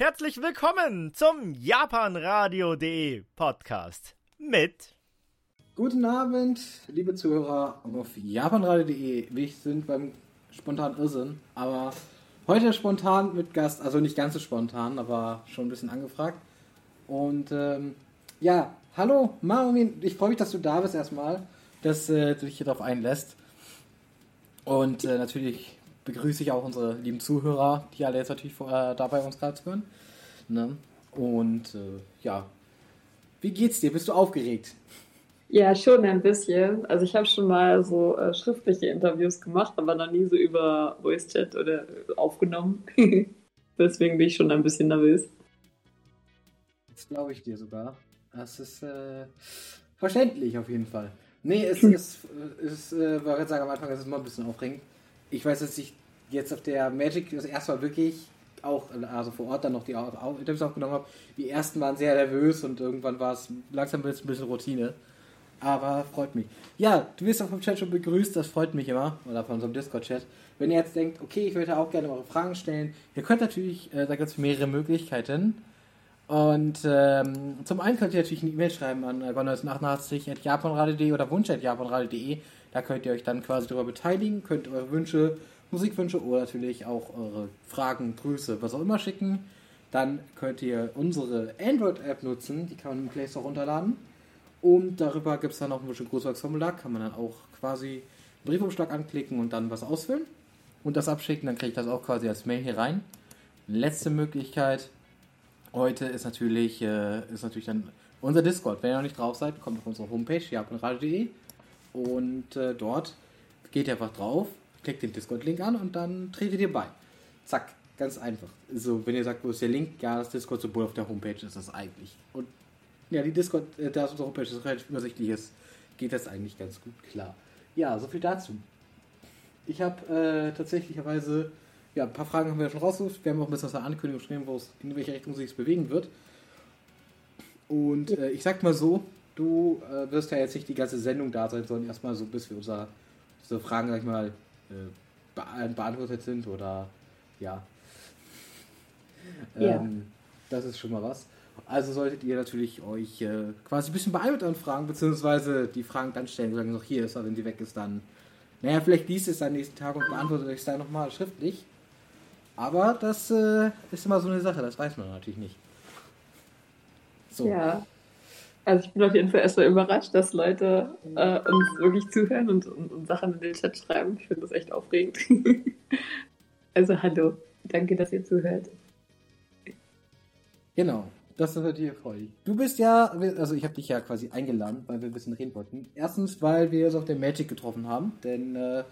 Herzlich willkommen zum japanradio.de Podcast mit Guten Abend, liebe Zuhörer auf japanradio.de. Wir sind beim spontanen Irrsinn, aber heute spontan mit Gast, also nicht ganz so spontan, aber schon ein bisschen angefragt. Und ähm, ja, hallo Marumin, ich freue mich, dass du da bist erstmal, dass äh, du dich hier darauf einlässt. Und äh, natürlich begrüße ich auch unsere lieben Zuhörer, die alle jetzt natürlich äh, dabei uns gerade hören. Ne? Und äh, ja, wie geht's dir? Bist du aufgeregt? Ja, schon ein bisschen. Also ich habe schon mal so äh, schriftliche Interviews gemacht, aber noch nie so über Voice Chat oder aufgenommen. Deswegen bin ich schon ein bisschen nervös. Das glaube ich dir sogar. Das ist äh, verständlich auf jeden Fall. Nee, es ist, es, äh, war jetzt sagen am Anfang, es ist immer ein bisschen aufregend. Ich weiß, dass ich jetzt auf der Magic das erste Mal wirklich auch, also vor Ort dann noch die Interviews aufgenommen habe. Die ersten waren sehr nervös und irgendwann war es langsam ein bisschen Routine. Aber freut mich. Ja, du wirst auch vom Chat schon begrüßt, das freut mich immer. Oder von unserem Discord-Chat. Wenn ihr jetzt denkt, okay, ich würde auch gerne eure Fragen stellen, ihr könnt natürlich, äh, da gibt es mehrere Möglichkeiten. Und ähm, zum einen könnt ihr natürlich eine E-Mail schreiben an äh, 1988.japanradio.de oder wunsch.japanradio.de. Da könnt ihr euch dann quasi darüber beteiligen, könnt eure Wünsche, Musikwünsche oder natürlich auch eure Fragen, Grüße, was auch immer schicken. Dann könnt ihr unsere Android-App nutzen, die kann man im Play Store runterladen. Und darüber gibt es dann auch ein bisschen Grußwerksformular, kann man dann auch quasi einen Briefumschlag anklicken und dann was ausfüllen und das abschicken, dann kriege ich das auch quasi als Mail hier rein. Letzte Möglichkeit heute ist natürlich, äh, ist natürlich dann unser Discord. Wenn ihr noch nicht drauf seid, kommt auf unsere Homepage, japanradio.de und äh, dort geht ihr einfach drauf, klickt den Discord-Link an und dann tretet ihr bei. Zack, ganz einfach. So, wenn ihr sagt, wo ist der Link? Ja, das Discord-Symbol auf der Homepage ist das eigentlich. Und ja, die Discord, äh, da ist unsere Homepage, das relativ übersichtlich ist, geht das eigentlich ganz gut klar. Ja, so viel dazu. Ich habe äh, tatsächlicherweise, ja, ein paar Fragen haben wir schon rausgesucht. Wir haben auch ein bisschen was an Ankündigung geschrieben, wo es, in welche Richtung sich es bewegen wird. Und äh, ich sag mal so, du äh, wirst ja jetzt nicht die ganze Sendung da sein, sondern erstmal so, bis wir unser, unsere Fragen, sag ich mal, äh, beantwortet sind oder ja. Ja. Ähm, das ist schon mal was. Also solltet ihr natürlich euch äh, quasi ein bisschen beeilt an Fragen, beziehungsweise die Fragen dann stellen, solange noch hier ist, aber wenn sie weg ist, dann. Naja, vielleicht liest es am nächsten Tag und beantwortet euch dann nochmal schriftlich. Aber das äh, ist immer so eine Sache, das weiß man natürlich nicht. So. Ja. Also ich bin auf jeden Fall erstmal überrascht, dass Leute äh, uns wirklich zuhören und, und, und, Sachen in den Chat schreiben. Ich finde das echt aufregend. also hallo, danke, dass ihr zuhört. Genau. Das ist natürlich erfreulich. Du bist ja, also ich habe dich ja quasi eingeladen, weil wir ein bisschen reden wollten. Erstens, weil wir es auf der Magic getroffen haben, denn äh,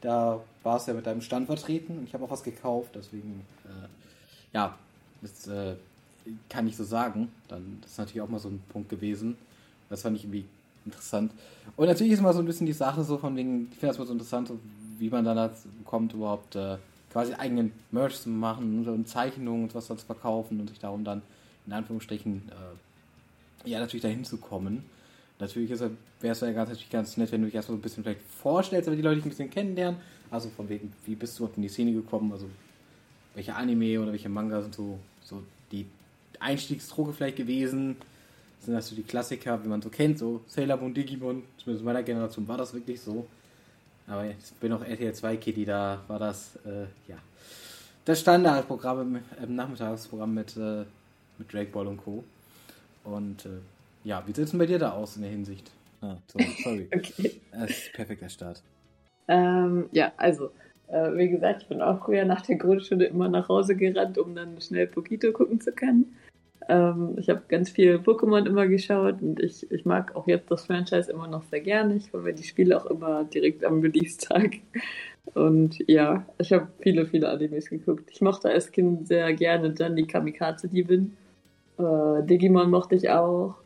da war es ja mit deinem Stand vertreten und ich habe auch was gekauft, deswegen, äh, ja, das äh, kann ich so sagen. Dann, das ist natürlich auch mal so ein Punkt gewesen. Das fand ich irgendwie interessant. Und natürlich ist immer so ein bisschen die Sache so von wegen, ich finde das mal so interessant, so, wie man dann dazu kommt, überhaupt äh, quasi eigenen Merch zu machen und Zeichnungen und was dann zu verkaufen und sich darum dann in Anführungsstrichen, äh, ja, natürlich dahin zu kommen. Natürlich wäre es ja ganz, natürlich ganz nett, wenn du dich erstmal so ein bisschen vielleicht vorstellst, aber die Leute dich ein bisschen kennenlernen. Also von wegen, wie bist du in die Szene gekommen? Also welche Anime oder welche Manga sind so, so die Einstiegsdroge vielleicht gewesen? Das sind also die Klassiker, wie man so kennt, so Sailor Moon, Digimon, zumindest in meiner Generation war das wirklich so. Aber ich bin auch RTL 2 Kitty, da war das, äh, ja, das Standardprogramm im, im Nachmittagsprogramm mit äh, mit Drake Ball und Co. Und äh, ja, wie sieht es denn bei dir da aus in der Hinsicht? Ah, so, sorry. okay. Das ist perfekter Start. Ähm, ja, also, äh, wie gesagt, ich bin auch früher nach der Grundschule immer nach Hause gerannt, um dann schnell Pokito gucken zu können. Ähm, ich habe ganz viel Pokémon immer geschaut und ich, ich mag auch jetzt das Franchise immer noch sehr gerne. Ich hole mir die Spiele auch immer direkt am Release-Tag. Und ja, ich habe viele, viele Animes geguckt. Ich mochte als Kind sehr gerne dann die Kamikaze-Diebin. Äh, Digimon mochte ich auch.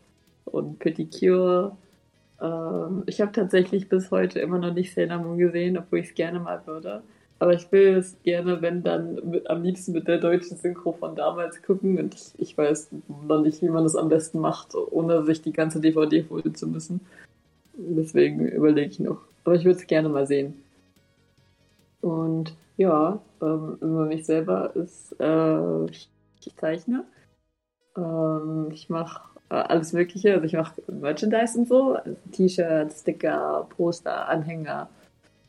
Und Pedicure. Ähm, ich habe tatsächlich bis heute immer noch nicht Sailor Moon gesehen, obwohl ich es gerne mal würde. Aber ich will es gerne, wenn dann mit, am liebsten mit der deutschen Synchro von damals gucken. Und ich, ich weiß noch nicht, wie man das am besten macht, ohne sich die ganze DVD holen zu müssen. Deswegen überlege ich noch. Aber ich würde es gerne mal sehen. Und ja, ähm, über mich selber ist, äh, ich zeichne. Ähm, ich mache äh, alles Mögliche. Also ich mache Merchandise und so. Also T-Shirts, Sticker, Poster, Anhänger.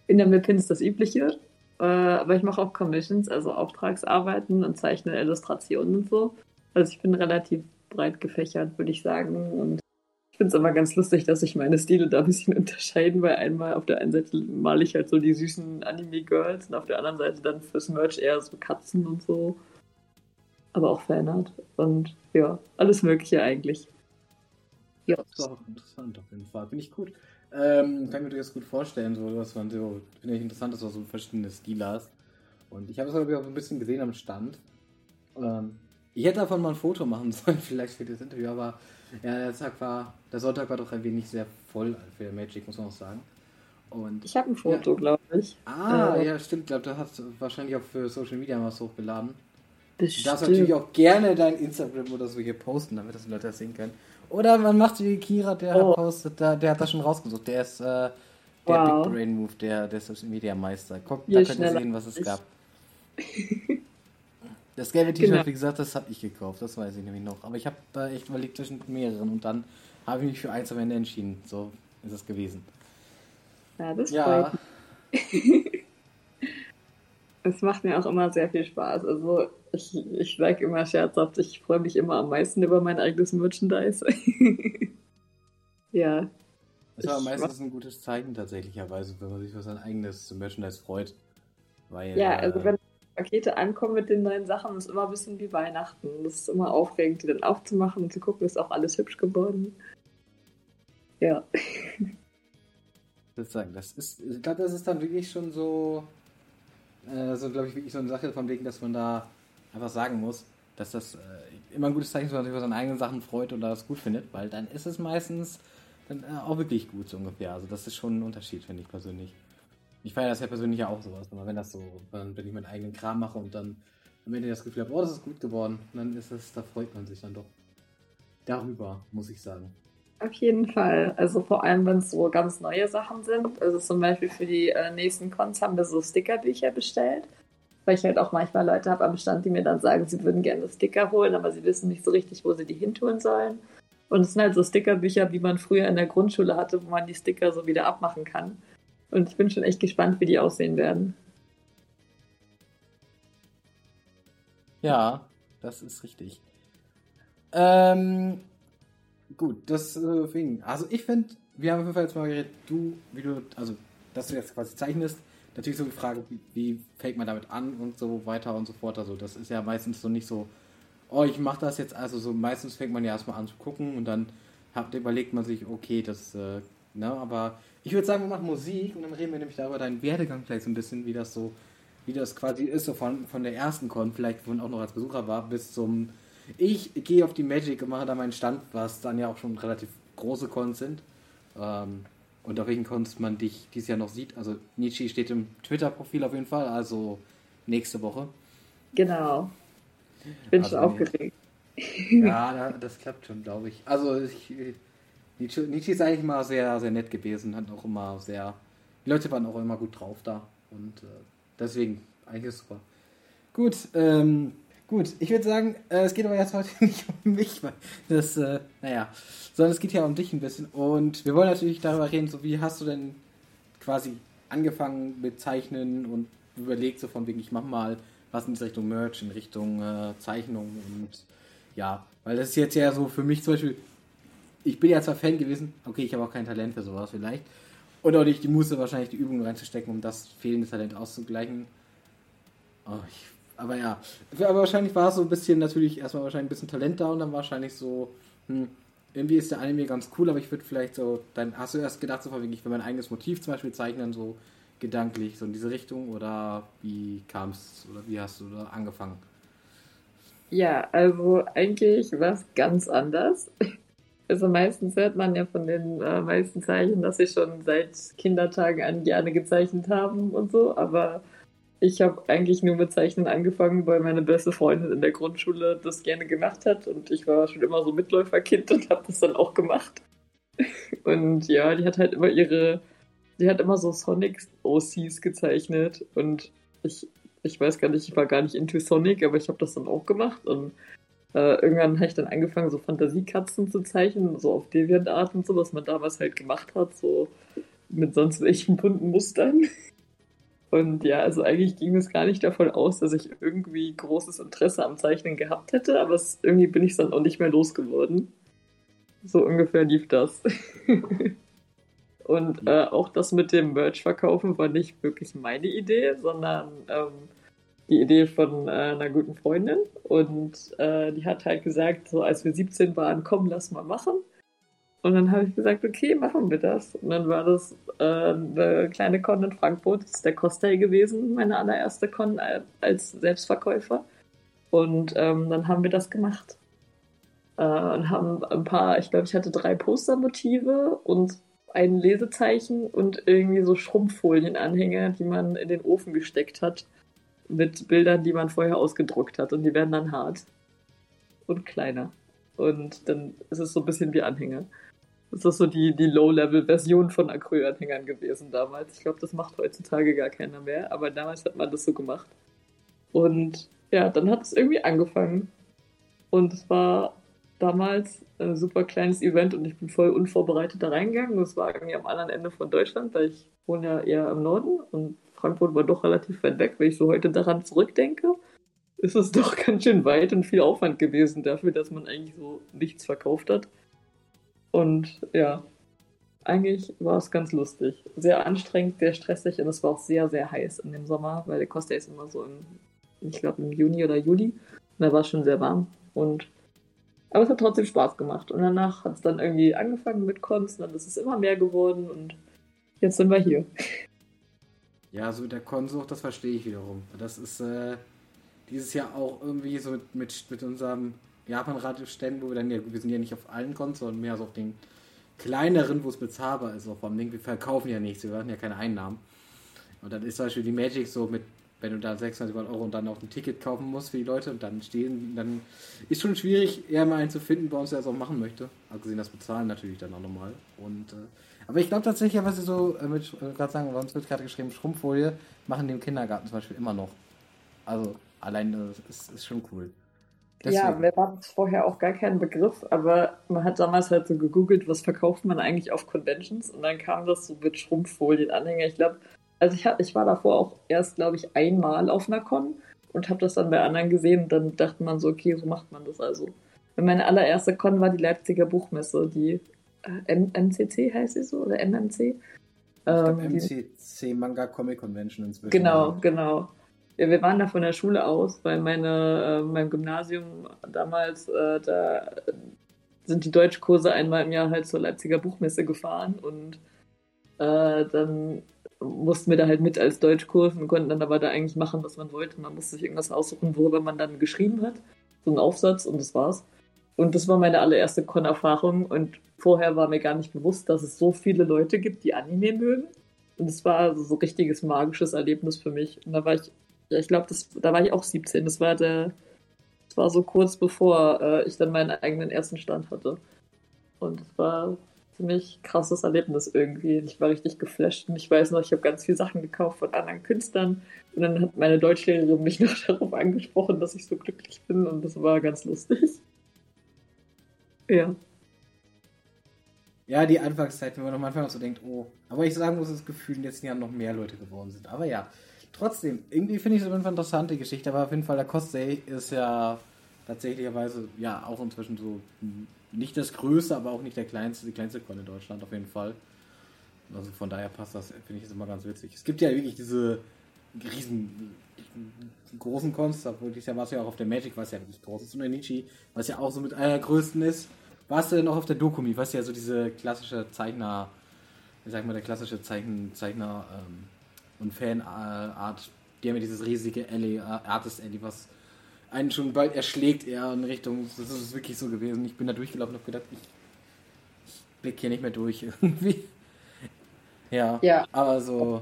In der Pins das Übliche. Äh, aber ich mache auch Commissions, also Auftragsarbeiten und zeichne Illustrationen und so. Also ich bin relativ breit gefächert, würde ich sagen. Und ich finde es immer ganz lustig, dass sich meine Stile da ein bisschen unterscheiden, weil einmal auf der einen Seite male ich halt so die süßen Anime-Girls und auf der anderen Seite dann fürs Merch eher so Katzen und so. Aber auch Fanart und ja, alles Mögliche eigentlich. Ja. Das ist auch interessant auf jeden Fall. Finde ich gut. Ähm, kann ich mir das gut vorstellen, so dass man so, finde ich interessant, dass du so verschiedene Stile hast. Und ich habe es aber auch ein bisschen gesehen am Stand. Ähm, ich hätte davon mal ein Foto machen sollen, vielleicht für das Interview, aber ja, der Tag war, der Sonntag war doch ein wenig sehr voll für Magic, muss man auch sagen. Und, ich habe ein Foto, ja. glaube ich. Ah, äh, ja, stimmt. Ich glaube, du hast wahrscheinlich auch für Social Media was hochgeladen. Bestimmt. Du darfst natürlich auch gerne dein Instagram oder so hier posten, damit das die Leute das sehen können. Oder man macht wie Kira, der oh. hat postet, der, der hat das schon rausgesucht. Der ist äh, der wow. Big Brain Move, der, der Social Media Meister. Guck, da könnt ihr sehen, was es gab. Das gelbe T-Shirt, genau. wie gesagt, das habe ich gekauft, das weiß ich nämlich noch. Aber ich habe da echt überlegt zwischen mehreren und dann habe ich mich für eins am Ende entschieden. So ist es gewesen. Ja, das ja. freut Es macht mir auch immer sehr viel Spaß. Also ich, ich sage immer scherzhaft, ich freue mich immer am meisten über mein eigenes Merchandise. ja. Das war meistens ein gutes Zeichen tatsächlicherweise, wenn man sich für sein eigenes Merchandise freut. Weil, ja, also wenn Pakete ankommen mit den neuen Sachen, ist immer ein bisschen wie Weihnachten. Das ist immer aufregend, die dann aufzumachen und zu gucken, ist auch alles hübsch geworden. Ja. Ich sagen, das ist, ich glaube, das ist dann wirklich schon so, äh, so glaube ich, wirklich so eine Sache von wegen, dass man da einfach sagen muss, dass das äh, immer ein gutes Zeichen ist, wenn man sich über seine eigenen Sachen freut oder das gut findet, weil dann ist es meistens dann äh, auch wirklich gut so ungefähr. Also das ist schon ein Unterschied, finde ich persönlich. Ich feiere das ja persönlich ja auch sowas, wenn das so, wenn ich meinen eigenen Kram mache und dann am Ende das Gefühl habe, oh, das ist gut geworden, dann ist es, da freut man sich dann doch darüber, muss ich sagen. Auf jeden Fall. Also vor allem, wenn es so ganz neue Sachen sind. Also zum Beispiel für die äh, nächsten Cons haben wir so Stickerbücher bestellt. Weil ich halt auch manchmal Leute habe am Stand, die mir dann sagen, sie würden gerne Sticker holen, aber sie wissen nicht so richtig, wo sie die hin tun sollen. Und es sind halt so Stickerbücher, wie man früher in der Grundschule hatte, wo man die Sticker so wieder abmachen kann. Und ich bin schon echt gespannt, wie die aussehen werden. Ja, das ist richtig. Ähm, gut, das äh. Also ich finde, wir haben auf jeden Fall jetzt mal geredet, du, wie du, also dass du jetzt quasi zeichnest, natürlich so die Frage, wie, wie fängt man damit an und so weiter und so fort. Also das ist ja meistens so nicht so, oh, ich mache das jetzt, also so meistens fängt man ja erstmal an zu gucken und dann habt, überlegt man sich, okay, das, äh, ne, aber ich würde sagen, wir machen Musik und dann reden wir nämlich darüber deinen Werdegang vielleicht so ein bisschen, wie das so, wie das quasi ist, so von, von der ersten Con, vielleicht wo man auch noch als Besucher war, bis zum ich gehe auf die Magic und mache da meinen Stand, was dann ja auch schon relativ große Cons sind. Ähm, und auf welchen Cons man dich dieses Jahr noch sieht. Also Nietzsche steht im Twitter-Profil auf jeden Fall, also nächste Woche. Genau. Ich bin also, schon aufgeregt. Ja, das klappt schon, glaube ich. Also ich, Nietzsche, Nietzsche ist eigentlich immer sehr, sehr nett gewesen, hat auch immer sehr. Die Leute waren auch immer gut drauf da. Und äh, deswegen, eigentlich ist super. Gut, ähm, gut, ich würde sagen, äh, es geht aber jetzt heute nicht um mich, weil das, äh, naja, sondern es geht ja um dich ein bisschen. Und wir wollen natürlich darüber reden, so wie hast du denn quasi angefangen mit Zeichnen und überlegt so von wegen, ich mach mal was in Richtung Merch, in Richtung äh, Zeichnung und ja, weil das ist jetzt ja so für mich zum Beispiel ich bin ja zwar Fan gewesen, okay, ich habe auch kein Talent für sowas vielleicht. Und auch nicht die Muße, wahrscheinlich die Übungen reinzustecken, um das fehlende Talent auszugleichen. Oh, ich, aber ja, aber wahrscheinlich war es so ein bisschen natürlich erstmal wahrscheinlich ein bisschen Talent da und dann wahrscheinlich so, hm, irgendwie ist der Anime ganz cool, aber ich würde vielleicht so, dann hast du erst gedacht, so ich will mein eigenes Motiv zum Beispiel zeichnen, so gedanklich, so in diese Richtung oder wie kam es oder wie hast du da angefangen? Ja, also eigentlich war es ganz anders. Also meistens hört man ja von den äh, meisten Zeichen, dass sie schon seit Kindertagen an gerne gezeichnet haben und so, aber ich habe eigentlich nur mit Zeichnen angefangen, weil meine beste Freundin in der Grundschule das gerne gemacht hat und ich war schon immer so Mitläuferkind und habe das dann auch gemacht. Und ja, die hat halt immer ihre, die hat immer so Sonic OCs gezeichnet und ich Ich weiß gar nicht, ich war gar nicht into Sonic, aber ich habe das dann auch gemacht und äh, irgendwann habe ich dann angefangen, so Fantasiekatzen zu zeichnen, so auf Deviant-Art und so, was man damals halt gemacht hat, so mit sonst welchen bunten Mustern. Und ja, also eigentlich ging es gar nicht davon aus, dass ich irgendwie großes Interesse am Zeichnen gehabt hätte, aber es, irgendwie bin ich es dann auch nicht mehr losgeworden. So ungefähr lief das. Und äh, auch das mit dem Merch verkaufen war nicht wirklich meine Idee, sondern ähm, die Idee von äh, einer guten Freundin. Und äh, die hat halt gesagt, so als wir 17 waren, komm, lass mal machen. Und dann habe ich gesagt, okay, machen wir das. Und dann war das äh, eine kleine Con in Frankfurt. Das ist der Cosplay gewesen, meine allererste Con äh, als Selbstverkäufer. Und ähm, dann haben wir das gemacht. Äh, und haben ein paar, ich glaube, ich hatte drei Postermotive und ein Lesezeichen und irgendwie so Schrumpffolienanhänger, die man in den Ofen gesteckt hat mit Bildern, die man vorher ausgedruckt hat und die werden dann hart und kleiner. Und dann ist es so ein bisschen wie Anhänger. Das ist so die, die Low-Level-Version von Acryl-Anhängern gewesen damals. Ich glaube, das macht heutzutage gar keiner mehr, aber damals hat man das so gemacht. Und ja, dann hat es irgendwie angefangen. Und es war damals ein super kleines Event und ich bin voll unvorbereitet da reingegangen. Das war irgendwie am anderen Ende von Deutschland, weil ich wohne ja eher im Norden und Frankfurt war doch relativ weit weg. Wenn ich so heute daran zurückdenke, ist es doch ganz schön weit und viel Aufwand gewesen dafür, dass man eigentlich so nichts verkauft hat. Und ja, eigentlich war es ganz lustig. Sehr anstrengend, sehr stressig und es war auch sehr, sehr heiß in dem Sommer, weil der Costa ist immer so im, ich glaube im Juni oder Juli. Und da war es schon sehr warm. Und aber es hat trotzdem Spaß gemacht. Und danach hat es dann irgendwie angefangen mit Cons, und dann ist es immer mehr geworden und jetzt sind wir hier. Ja, so mit der Konsucht, das verstehe ich wiederum. Das ist äh, dieses Jahr auch irgendwie so mit, mit, mit unserem Japan-Radio-Ständen, wo wir dann ja, wir sind ja nicht auf allen Cons, sondern mehr so auf den kleineren, wo es bezahlbar ist, auch vom Ding. Wir verkaufen ja nichts, wir hatten ja keine Einnahmen. Und dann ist zum Beispiel die Magic so mit wenn du da 26 Euro und dann auch ein Ticket kaufen musst für die Leute und dann stehen, dann ist schon schwierig, eher mal einen zu finden, bei uns der das auch machen möchte. Abgesehen das Bezahlen natürlich dann auch nochmal. Und, äh, aber ich glaube tatsächlich, was sie so äh, mit, äh, gerade sagen, uns wird gerade geschrieben, Schrumpffolie machen die im Kindergarten zum Beispiel immer noch. Also allein das ist, ist schon cool. Deswegen. Ja, mir war das vorher auch gar kein Begriff, aber man hat damals halt so gegoogelt, was verkauft man eigentlich auf Conventions und dann kam das so mit Schrumpffolien-Anhänger. Ich glaube, also ich, ich war davor auch erst, glaube ich, einmal auf einer Con und habe das dann bei anderen gesehen und dann dachte man so, okay, so macht man das also. Und meine allererste Con war die Leipziger Buchmesse, die äh, MCC heißt sie so oder MMC? Ich ähm, MCC Manga Comic Convention inzwischen. Genau, genau. Ja, wir waren da von der Schule aus, weil meine, äh, mein Gymnasium damals, äh, da sind die Deutschkurse einmal im Jahr halt zur Leipziger Buchmesse gefahren und äh, dann mussten wir da halt mit als Deutschkurs und konnten dann aber da eigentlich machen, was man wollte. Man musste sich irgendwas aussuchen, worüber man dann geschrieben hat. So einen Aufsatz und das war's. Und das war meine allererste Con-Erfahrung und vorher war mir gar nicht bewusst, dass es so viele Leute gibt, die Anime mögen. Und es war so ein richtiges magisches Erlebnis für mich. Und da war ich, ich glaube, da war ich auch 17. Das war der, das war so kurz bevor äh, ich dann meinen eigenen ersten Stand hatte. Und es war ziemlich krasses Erlebnis irgendwie. Ich war richtig geflasht und ich weiß noch, ich habe ganz viele Sachen gekauft von anderen Künstlern und dann hat meine Deutschlehrerin mich noch darauf angesprochen, dass ich so glücklich bin und das war ganz lustig. Ja. Ja, die Anfangszeit, wenn man am Anfang so denkt, oh. Aber ich sagen muss, das Gefühl, in den letzten Jahren noch mehr Leute geworden sind. Aber ja, trotzdem, irgendwie finde ich es auf jeden Fall eine interessante Geschichte, aber auf jeden Fall der Cosplay ist ja tatsächlicherweise ja auch inzwischen so nicht das größte, aber auch nicht der kleinste, die kleinste Con in Deutschland auf jeden Fall. Also von daher passt das, finde ich das immer ganz witzig. Es gibt ja wirklich diese riesen großen Cons, da wirklich, ja warst du ja auch auf der Magic, was ja wirklich groß ist, und der Nietzsche, was ja auch so mit einer größten ist. Warst du denn auch auf der Dokumi, was ja so diese klassische Zeichner, ich sag mal, der klassische Zeichen, Zeichner ähm, und Fanart, die haben ja dieses riesige Alley, äh, Artist Alley, was einen schon bald erschlägt er in Richtung, das ist wirklich so gewesen. Ich bin da durchgelaufen und habe gedacht, ich, ich blick hier nicht mehr durch irgendwie. Ja, ja. aber so.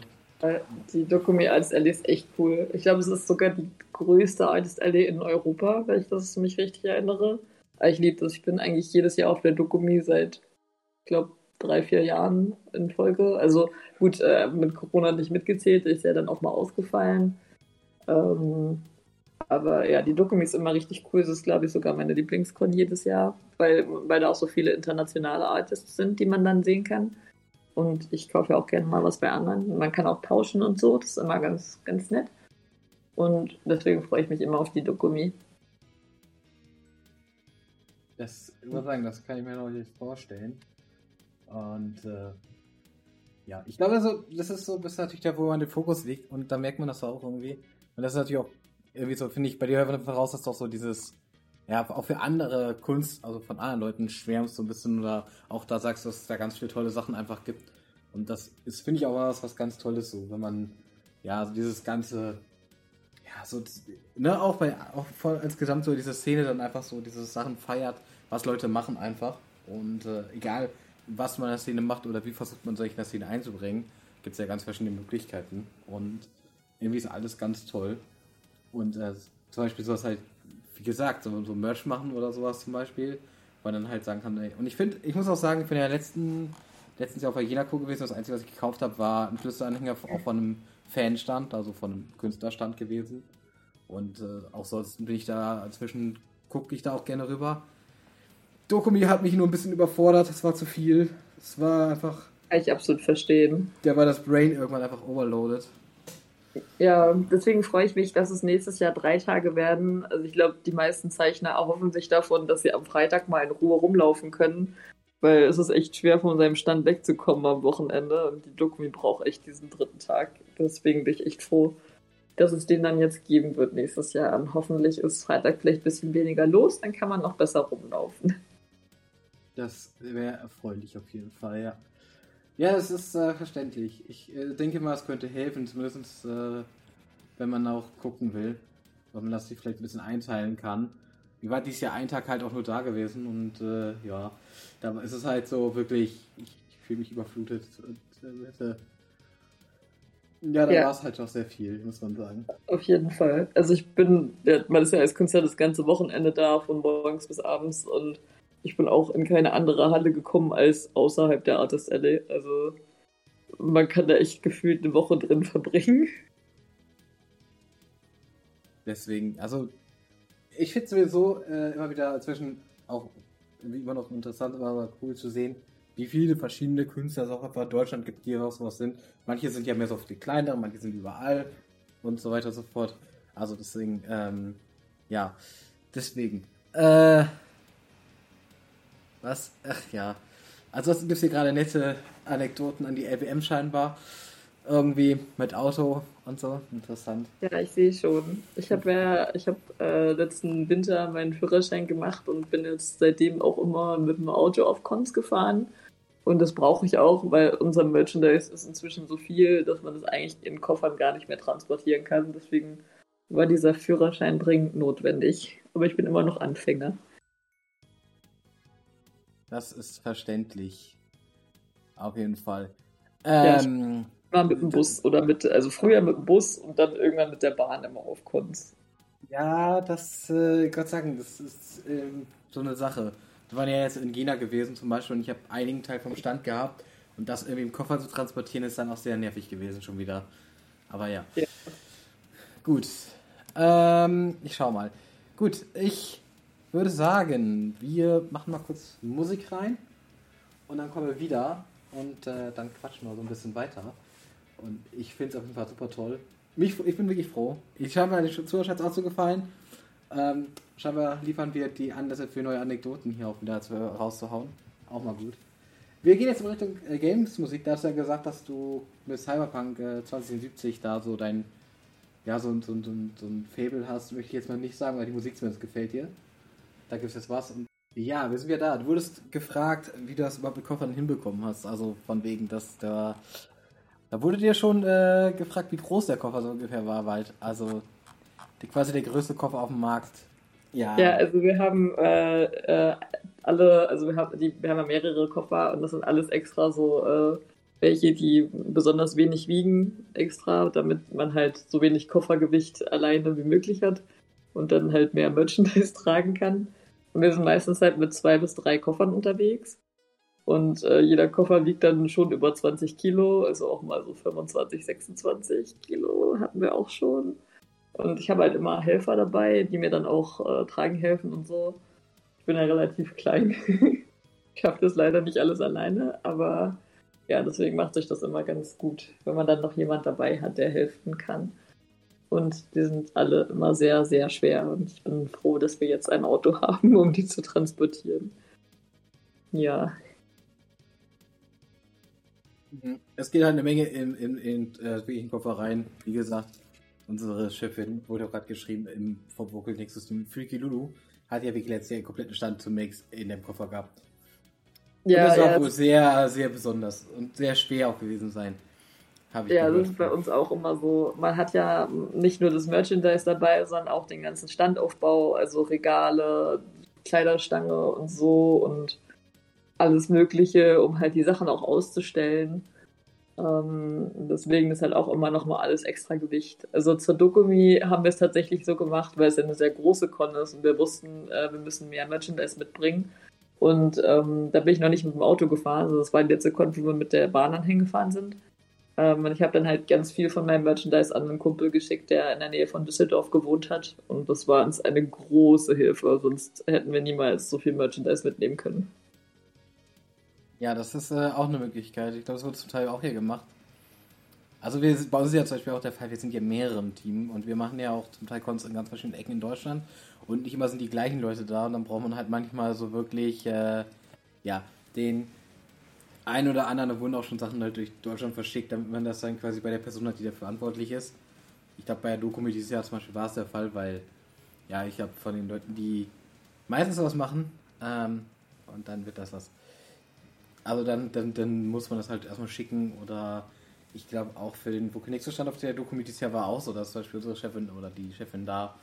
Die Dokumi Artist Alley ist echt cool. Ich glaube, es ist sogar die größte Artist Alley in Europa, wenn ich das mich richtig erinnere. Ich liebe das. Ich bin eigentlich jedes Jahr auf der Dokumi seit, ich glaube, drei, vier Jahren in Folge. Also gut, äh, mit Corona nicht mitgezählt, ist ja dann auch mal ausgefallen. Ähm, aber ja, die Dokumi ist immer richtig cool. Das ist, glaube ich, sogar meine Lieblingskon jedes Jahr, weil, weil da auch so viele internationale Artists sind, die man dann sehen kann. Und ich kaufe ja auch gerne mal was bei anderen. Man kann auch tauschen und so. Das ist immer ganz, ganz nett. Und deswegen freue ich mich immer auf die Dokumi. Das, ich muss sagen, das kann ich mir noch nicht vorstellen. Und äh, ja, ich glaube, so, das ist so bis natürlich da, wo man den Fokus liegt. Und da merkt man das auch irgendwie. Und das ist natürlich auch irgendwie so, finde ich, bei dir hört man einfach raus, dass du auch so dieses, ja, auch für andere Kunst, also von anderen Leuten schwärmst so ein bisschen oder auch da sagst, dass es da ganz viele tolle Sachen einfach gibt. Und das ist, finde ich, auch was, was ganz Tolles so, wenn man, ja, so dieses ganze, ja, so, ne, auch bei, auch voll insgesamt so diese Szene dann einfach so diese Sachen feiert, was Leute machen einfach. Und äh, egal, was man in der Szene macht oder wie versucht man sich in der Szene einzubringen, gibt es ja ganz verschiedene Möglichkeiten. Und irgendwie ist alles ganz toll. Und äh, zum Beispiel sowas halt, wie gesagt, so, so Merch machen oder sowas zum Beispiel, weil man dann halt sagen kann, ey. und ich finde, ich muss auch sagen, ich bin ja letzten, letztens Jahr auf der Jena gewesen, das Einzige, was ich gekauft habe, war ein Flüsteranhänger auch von einem Fanstand, also von einem Künstlerstand gewesen. Und äh, auch sonst bin ich da, inzwischen gucke ich da auch gerne rüber. Dokumi hat mich nur ein bisschen überfordert, das war zu viel. Es war einfach. Kann ich absolut verstehen. Der war das Brain irgendwann einfach overloaded. Ja, deswegen freue ich mich, dass es nächstes Jahr drei Tage werden. Also ich glaube, die meisten Zeichner erhoffen sich davon, dass sie am Freitag mal in Ruhe rumlaufen können, weil es ist echt schwer, von seinem Stand wegzukommen am Wochenende und die Dokumi braucht echt diesen dritten Tag. Deswegen bin ich echt froh, dass es den dann jetzt geben wird nächstes Jahr. Und hoffentlich ist Freitag vielleicht ein bisschen weniger los, dann kann man noch besser rumlaufen. Das wäre erfreulich auf jeden Fall, ja. Ja, es ist äh, verständlich. Ich äh, denke mal, es könnte helfen, zumindest äh, wenn man auch gucken will, ob man das sich vielleicht ein bisschen einteilen kann. Ich war dieses Jahr ein Tag halt auch nur da gewesen und äh, ja, da ist es halt so wirklich, ich, ich fühle mich überflutet. Und, äh, ja, da ja. war es halt doch sehr viel, muss man sagen. Auf jeden Fall. Also ich bin, ja, man ist ja als Konzert das ganze Wochenende da, von morgens bis abends und ich bin auch in keine andere Halle gekommen als außerhalb der Artist Alley. Also man kann da echt gefühlt eine Woche drin verbringen. Deswegen, also ich finde es sowieso äh, immer wieder zwischen auch immer noch interessant, aber cool zu sehen, wie viele verschiedene Künstler es auch einfach in Deutschland gibt, die auch sowas sind. Manche sind ja mehr so auf die kleineren, manche sind überall und so weiter und so fort. Also deswegen, ähm, ja, deswegen. Äh, was? Ach ja. Ansonsten gibt es hier gerade nette Anekdoten an die LBM scheinbar. Irgendwie mit Auto und so. Interessant. Ja, ich sehe schon. Ich habe ja, ich habe äh, letzten Winter meinen Führerschein gemacht und bin jetzt seitdem auch immer mit dem Auto auf Cons gefahren. Und das brauche ich auch, weil unser Merchandise ist inzwischen so viel, dass man es eigentlich in Koffern gar nicht mehr transportieren kann. Deswegen war dieser Führerschein dringend notwendig. Aber ich bin immer noch Anfänger. Das ist verständlich. Auf jeden Fall. Ähm, ja, mal mit dem Bus oder mit, also früher mit dem Bus und dann irgendwann mit der Bahn immer auf Kunst. Ja, das, äh, Gott sagen, das ist äh, so eine Sache. Wir waren ja jetzt in Jena gewesen zum Beispiel und ich habe einigen Teil vom Stand gehabt und das irgendwie im Koffer zu transportieren ist dann auch sehr nervig gewesen schon wieder. Aber ja. ja. Gut. Ähm, ich schau mal. Gut, ich würde sagen, wir machen mal kurz Musik rein und dann kommen wir wieder und äh, dann quatschen wir so ein bisschen weiter. Und ich finde es auf jeden Fall super toll. Mich, ich bin wirklich froh. Ich habe meine Zuhörer auch so gefallen. Ähm, scheinbar liefern wir die Anlässe für neue Anekdoten hier auch wieder rauszuhauen. Auch mal gut. Wir gehen jetzt in Richtung äh, Games-Musik. Da hast du ja gesagt, dass du mit Cyberpunk äh, 2070 da so dein, ja, so, so, so, so ein Fable hast. Möchte ich jetzt mal nicht sagen, weil die Musik zumindest gefällt dir da gibt es jetzt was. Und ja, wir sind wieder da. Du wurdest gefragt, wie du das überhaupt mit Koffern hinbekommen hast. Also von wegen, dass der. Da wurde dir schon äh, gefragt, wie groß der Koffer so ungefähr war, Wald. Also die, quasi der größte Koffer auf dem Markt. Ja. Ja, also wir haben äh, äh, alle, also wir haben, die, wir haben ja mehrere Koffer und das sind alles extra so äh, welche, die besonders wenig wiegen extra, damit man halt so wenig Koffergewicht alleine wie möglich hat und dann halt mehr Merchandise tragen kann. Und wir sind meistens halt mit zwei bis drei Koffern unterwegs. Und äh, jeder Koffer wiegt dann schon über 20 Kilo, also auch mal so 25, 26 Kilo hatten wir auch schon. Und ich habe halt immer Helfer dabei, die mir dann auch äh, tragen helfen und so. Ich bin ja relativ klein. ich schaffe das leider nicht alles alleine, aber ja, deswegen macht sich das immer ganz gut, wenn man dann noch jemand dabei hat, der helfen kann. Und die sind alle immer sehr, sehr schwer. Und ich bin froh, dass wir jetzt ein Auto haben, um die zu transportieren. Ja. Mhm. Es geht halt eine Menge in, in, in, äh, in Koffer rein. Wie gesagt, unsere Chefin wurde auch gerade geschrieben im vom Vocal Nexus, Freaky Lulu, hat ja wirklich letztes Jahr einen kompletten Stand zu Max in dem Koffer gehabt. Ja, und das war ja, wohl sehr, sehr besonders und sehr schwer auch gewesen sein. Ja, das ist bei uns auch immer so. Man hat ja nicht nur das Merchandise dabei, sondern auch den ganzen Standaufbau, also Regale, Kleiderstange und so und alles Mögliche, um halt die Sachen auch auszustellen. Ähm, deswegen ist halt auch immer noch mal alles extra Gewicht. Also zur Dokumi haben wir es tatsächlich so gemacht, weil es ja eine sehr große Con ist und wir wussten, äh, wir müssen mehr Merchandise mitbringen. Und ähm, da bin ich noch nicht mit dem Auto gefahren. Also das war die letzte Con, wo wir mit der Bahn anhängen gefahren sind. Ähm, und ich habe dann halt ganz viel von meinem Merchandise an einen Kumpel geschickt, der in der Nähe von Düsseldorf gewohnt hat. Und das war uns eine große Hilfe. Sonst hätten wir niemals so viel Merchandise mitnehmen können. Ja, das ist äh, auch eine Möglichkeit. Ich glaube, das wird zum Teil auch hier gemacht. Also wir, bei uns ist ja zum Beispiel auch der Fall, wir sind ja mehrere im Team und wir machen ja auch zum Teil Cons in ganz verschiedenen Ecken in Deutschland und nicht immer sind die gleichen Leute da und dann braucht man halt manchmal so wirklich, äh, ja, den ein oder anderen, wurden auch schon Sachen halt durch Deutschland verschickt, damit man das dann quasi bei der Person hat, die dafür verantwortlich ist. Ich glaube, bei der Doku dieses Jahr zum Beispiel war es der Fall, weil, ja, ich habe von den Leuten, die meistens was machen, ähm, und dann wird das was. Also dann, dann, dann muss man das halt erstmal schicken oder ich glaube auch für den Vokenexo-Stand auf der Doku dieses Jahr war auch so, dass zum Beispiel unsere Chefin oder die Chefin da,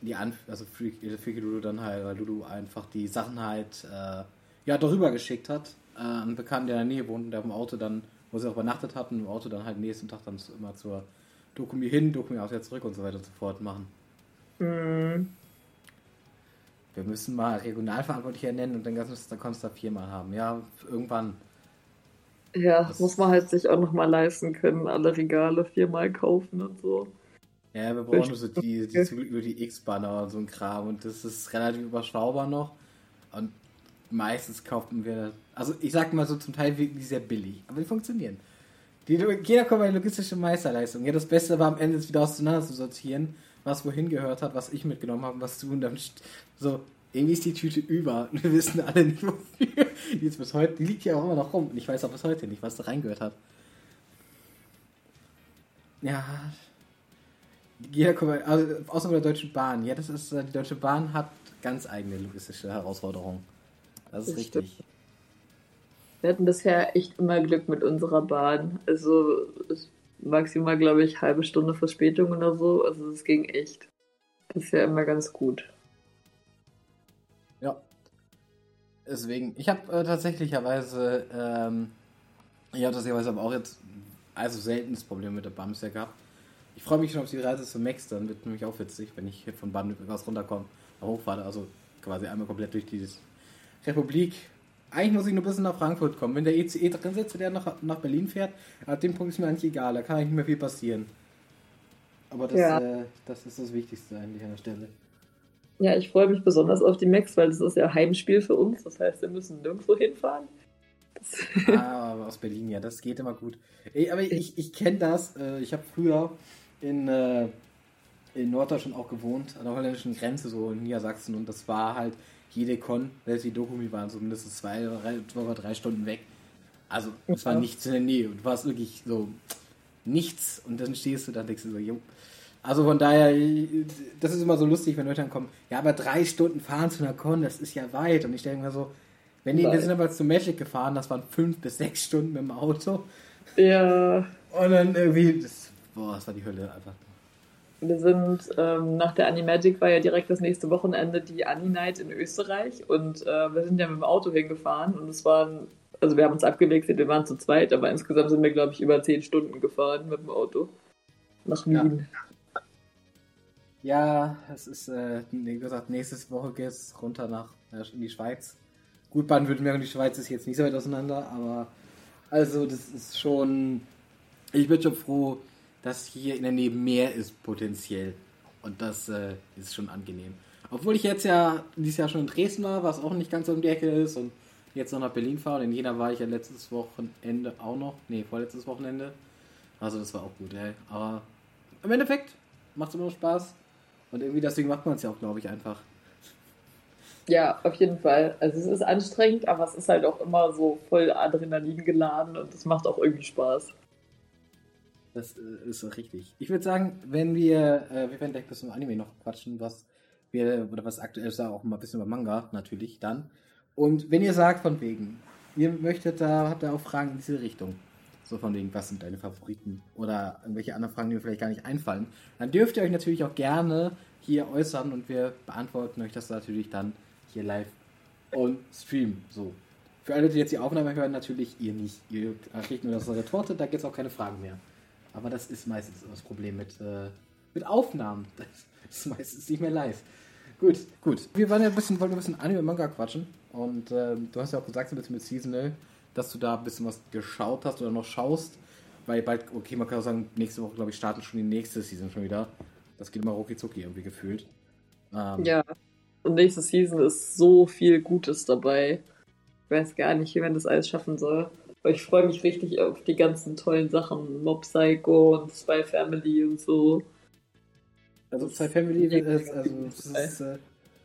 die Anf also Freaky Lulu dann halt, weil Lulu einfach die Sachen halt äh, ja darüber geschickt hat, äh, einen Bekannten, der in der Nähe wohnt, der auf dem Auto dann, wo sie auch übernachtet hatten, im Auto dann halt nächsten Tag dann immer zur Dokumi hin, Dokumi auch wieder zurück und so weiter und so fort machen. Mhm. Wir müssen mal Regionalverantwortliche nennen und dann kannst du da viermal haben. Ja, irgendwann. Ja, das muss man halt sich auch nochmal leisten können, alle Regale viermal kaufen und so. Ja, wir brauchen nur so die, die über die X-Banner und so ein Kram und das ist relativ überschaubar noch. Und meistens kaufen wir, also ich sag mal so zum Teil wirklich sehr billig, aber die funktionieren. Die, jeder kommt bei logistische Meisterleistung. Ja, das Beste war am Ende es wieder auseinander zu sortieren, was wohin gehört hat, was ich mitgenommen habe, was du und dann so, irgendwie ist die Tüte über. Wir wissen alle nicht wofür. Die, ist bis heute, die liegt ja auch immer noch rum. Und ich weiß auch bis heute nicht, was da reingehört hat. Ja. Jeder kommt, also außer bei der Deutschen Bahn. Ja, das ist, die Deutsche Bahn hat ganz eigene logistische Herausforderungen. Das ist das richtig. Stimmt. Wir hatten bisher echt immer Glück mit unserer Bahn. Also maximal, glaube ich, halbe Stunde Verspätung oder so. Also es ging echt bisher immer ganz gut. Ja. Deswegen, ich habe äh, tatsächlicherweise, ähm, ich habe tatsächlicherweise aber auch jetzt also seltenes Problem mit der Bahn bisher gehabt. Ich freue mich schon auf die Reise zu Max, dann wird nämlich auch witzig, wenn ich hier von Baden aus runterkomme, hochfahre, also quasi einmal komplett durch die Republik. Eigentlich muss ich nur ein bisschen nach Frankfurt kommen. Wenn der ECE drin sitzt, der nach, nach Berlin fährt, ab dem Punkt ist mir eigentlich egal, da kann eigentlich nicht mehr viel passieren. Aber das, ja. äh, das ist das Wichtigste eigentlich an der Stelle. Ja, ich freue mich besonders auf die Max, weil das ist ja Heimspiel für uns. Das heißt, wir müssen nirgendwo hinfahren. ah, aber aus Berlin, ja, das geht immer gut. Ey, aber ich, ich kenne das. Äh, ich habe früher in, äh, in Norddeutschland auch gewohnt, an der holländischen Grenze, so in Niedersachsen. Und das war halt jede Con, selbst die Dokumi waren so mindestens zwei oder drei Stunden weg. Also, es war nichts in der Nähe. Und du warst wirklich so nichts. Und dann stehst du da und denkst du so, jo, also von daher, das ist immer so lustig, wenn Leute dann kommen, ja, aber drei Stunden fahren zu einer Con, das ist ja weit. Und ich denke mir so, wenn die, wir sind aber zu Magic gefahren, das waren fünf bis sechs Stunden mit dem Auto. Ja. Und dann irgendwie, das, boah, das war die Hölle einfach. Wir sind ähm, nach der Animagic war ja direkt das nächste Wochenende die Ani-Night in Österreich und äh, wir sind ja mit dem Auto hingefahren und es waren, also wir haben uns abgewechselt, wir waren zu zweit, aber insgesamt sind wir, glaube ich, über zehn Stunden gefahren mit dem Auto nach Wien. Ja. Ja, es ist, äh, wie gesagt, nächste Woche geht es runter nach äh, in die Schweiz. Gut, Baden-Württemberg und die Schweiz ist jetzt nicht so weit auseinander, aber also das ist schon. Ich bin schon froh, dass hier in der Nähe mehr ist potenziell. Und das äh, ist schon angenehm. Obwohl ich jetzt ja dieses Jahr schon in Dresden war, was auch nicht ganz um die Ecke ist und jetzt noch nach Berlin fahre. Und in Jena war ich ja letztes Wochenende auch noch. Nee, vorletztes Wochenende. Also das war auch gut, ey. Aber im Endeffekt macht es immer noch Spaß. Und irgendwie deswegen macht man es ja auch, glaube ich, einfach. Ja, auf jeden Fall. Also es ist anstrengend, aber es ist halt auch immer so voll Adrenalin geladen und es macht auch irgendwie Spaß. Das äh, ist richtig. Ich würde sagen, wenn wir, äh, wir werden gleich ein bisschen Anime noch quatschen, was wir, oder was aktuell ist, auch mal ein bisschen über Manga, natürlich dann. Und wenn ihr sagt, von wegen, ihr möchtet da, habt ihr auch Fragen in diese Richtung. So von wegen, was sind deine Favoriten? Oder irgendwelche anderen Fragen, die mir vielleicht gar nicht einfallen. Dann dürft ihr euch natürlich auch gerne hier äußern und wir beantworten euch das natürlich dann hier live on Stream. So. Für alle, die jetzt die Aufnahme hören, natürlich ihr nicht. Ihr kriegt nur das Retorte, da gibt es auch keine Fragen mehr. Aber das ist meistens das Problem mit, äh, mit Aufnahmen. Das ist meistens nicht mehr live. Gut, gut. Wir waren ja ein bisschen, wollten ein bisschen Anime-Manga quatschen. Und äh, du hast ja auch gesagt, ein bisschen mit Seasonal, dass du da ein bisschen was geschaut hast oder noch schaust. Weil bald, okay, man kann auch sagen, nächste Woche, glaube ich, starten schon die nächste Season schon wieder. Das geht immer rucki zucki irgendwie gefühlt. Ähm, ja, und nächste Season ist so viel Gutes dabei. Ich weiß gar nicht, wie man das alles schaffen soll. Aber ich freue mich richtig auf die ganzen tollen Sachen. Mob Psycho und Spy Family und so. Also Spy Family ist, also das ist, äh,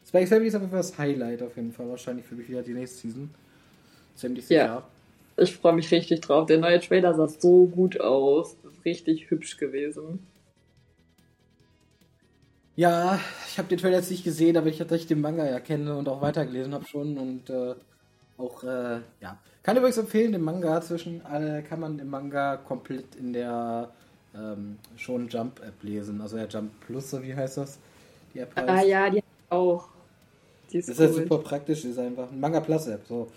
Spy Family ist auf jeden Fall das Highlight auf jeden Fall. Wahrscheinlich für mich wieder die nächste Season. Ziemlich sicher. Ja. Ich freue mich richtig drauf. Der neue Trailer sah so gut aus. Richtig hübsch gewesen. Ja, ich habe den Trailer jetzt nicht gesehen, aber ich, dass ich den Manga ja kenne und auch weitergelesen habe schon und äh, auch, äh, ja. Kann übrigens empfehlen, den Manga zwischen, äh, kann man im Manga komplett in der ähm, schon Jump App lesen. Also der Jump Plus, so wie heißt das? Die App heißt. Ah ja, die auch. Die ist das cool. ist halt super praktisch, ist einfach ein Manga Plus App. So.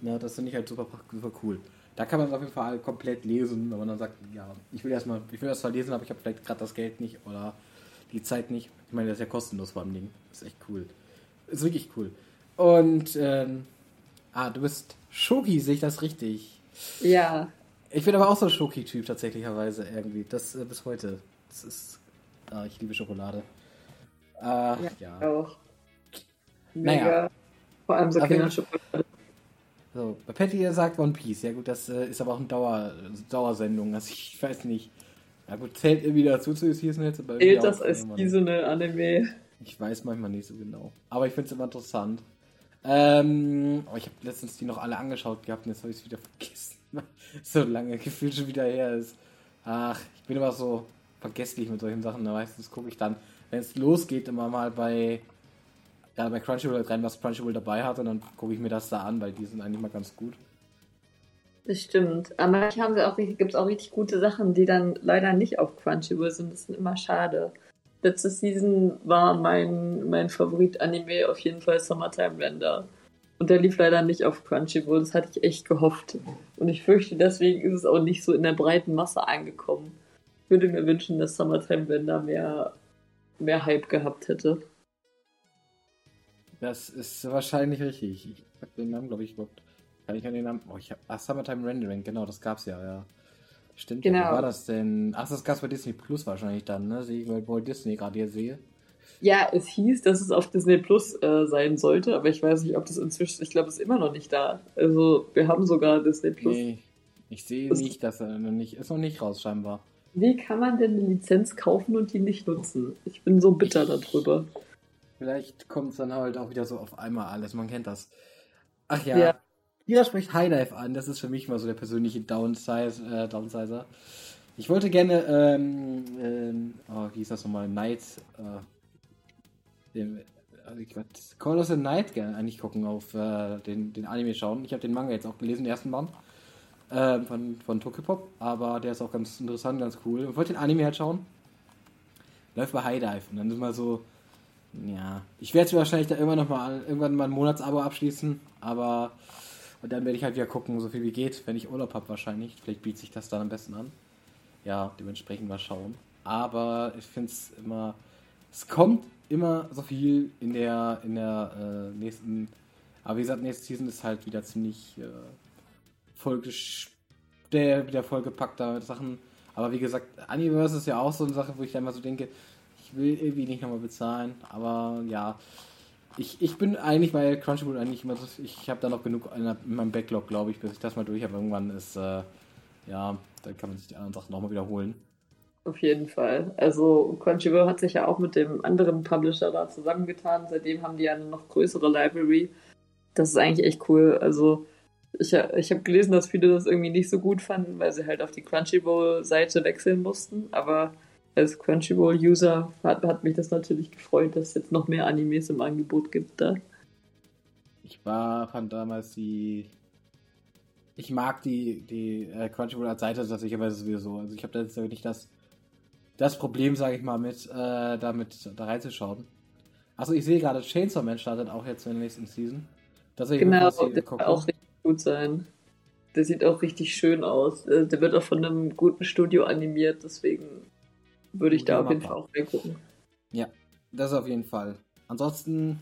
Ja, das finde ich halt super, super cool. Da kann man es auf jeden Fall komplett lesen, wenn man dann sagt, ja, ich will erstmal, ich will das zwar lesen, aber ich habe vielleicht gerade das Geld nicht oder die Zeit nicht. Ich meine, das ist ja kostenlos vor dem Ding. Das ist echt cool. Das ist wirklich cool. Und, ähm, ah, du bist Schoki, sehe ich das richtig? Ja. Ich bin aber auch so ein Schoki-Typ tatsächlicherweise irgendwie. Das äh, bis heute. Das ist. Ah, ich liebe Schokolade. Ach, ja. ja. Auch. Mega. Naja. Vor allem so Kinderschokolade. So, bei Patty sagt One Piece. Ja gut, das äh, ist aber auch eine Dauer, Dauersendung. Also ich weiß nicht. Ja gut, zählt irgendwie dazu zu Season jetzt. Zählt das als Seasonal Anime? Ich weiß manchmal nicht so genau. Aber ich finde es immer interessant. Ähm, oh, ich habe letztens die noch alle angeschaut gehabt und jetzt habe ich es wieder vergessen. so lange gefühlt schon wieder her ist. Ach, ich bin immer so vergesslich mit solchen Sachen. Da meistens gucke ich dann, wenn es losgeht, immer mal bei, ja, bei Crunchyroll rein, was Crunchyroll dabei hat und dann gucke ich mir das da an, weil die sind eigentlich mal ganz gut. Das stimmt. Aber manchmal gibt es auch richtig gute Sachen, die dann leider nicht auf Crunchyroll sind. Das ist immer schade. Letzte Season war mein, mein Favorit-Anime auf jeden Fall Summertime Render. Und der lief leider nicht auf Crunchyroll. Das hatte ich echt gehofft. Und ich fürchte, deswegen ist es auch nicht so in der breiten Masse angekommen. Ich würde mir wünschen, dass Summertime Bender mehr, mehr Hype gehabt hätte. Das ist wahrscheinlich richtig. Ich hab den Namen, glaube ich, überhaupt. Kann ich an den Namen. Oh, ich hab. Ach, Summertime Rendering, genau, das gab's ja, ja. Stimmt, genau. wie war das denn? Ach, das gab's bei Disney Plus wahrscheinlich dann, ne? Sehe ich, weil Walt Disney gerade hier sehe. Ja, es hieß, dass es auf Disney Plus äh, sein sollte, aber ich weiß nicht, ob das inzwischen, ich glaube, es ist immer noch nicht da. Also, wir haben sogar Disney Plus. Nee, ich sehe das nicht, dass er noch nicht, ist noch nicht raus, scheinbar. Wie kann man denn eine Lizenz kaufen und die nicht nutzen? Ich bin so bitter darüber. Vielleicht kommt es dann halt auch wieder so auf einmal alles, man kennt das. Ach ja. ja. Jeder spricht Highlife an, das ist für mich mal so der persönliche Downsize, äh, Downsizer. Ich wollte gerne, ähm, ähm, oh, wie hieß das nochmal, Night, äh, ich wollte Call of the Night gerne eigentlich gucken, auf äh, den, den Anime schauen. Ich habe den Manga jetzt auch gelesen, den ersten Band äh, von, von Tokyo aber der ist auch ganz interessant, ganz cool. Ich wollte den Anime halt schauen. Läuft bei High Dive und dann ist mal so, ja, ich werde wahrscheinlich da irgendwann noch mal irgendwann mal ein Monatsabo abschließen, aber und dann werde ich halt wieder gucken, so viel wie geht, wenn ich Urlaub habe wahrscheinlich. Vielleicht bietet sich das dann am besten an. Ja, dementsprechend mal schauen. Aber ich finde es immer, es kommt immer so viel in der, in der äh, nächsten, aber wie gesagt, nächste Season ist halt wieder ziemlich äh, voll, der, wieder vollgepackter Sachen. Aber wie gesagt, Universe ist ja auch so eine Sache, wo ich dann mal so denke, ich will irgendwie nicht nochmal bezahlen, aber ja. Ich, ich bin eigentlich bei Crunchyroll eigentlich immer so, ich habe da noch genug in meinem Backlog, glaube ich, bis ich das mal durch habe. Irgendwann ist, äh, ja, dann kann man sich die anderen Sachen nochmal wiederholen. Auf jeden Fall. Also Crunchyroll hat sich ja auch mit dem anderen Publisher da zusammengetan. Seitdem haben die ja eine noch größere Library. Das ist eigentlich echt cool. Also ich, ich habe gelesen, dass viele das irgendwie nicht so gut fanden, weil sie halt auf die Crunchyroll-Seite wechseln mussten. Aber als Crunchyroll-User hat, hat mich das natürlich gefreut, dass es jetzt noch mehr Animes im Angebot gibt da. Ich war, fand damals die. Ich mag die, die äh, Crunchyroll als Seite tatsächlich sowieso. Also ich habe da jetzt nicht das, das Problem, sage ich mal, mit äh, damit da reinzuschauen. Achso, ich sehe gerade, Chainsaw Man startet auch jetzt in der nächsten Season. Das genau, das wird auch richtig gut sein. Der sieht auch richtig schön aus. Äh, der wird auch von einem guten Studio animiert, deswegen würde ich da auf jeden Fall auch reingucken. Ja, das auf jeden Fall. Ansonsten,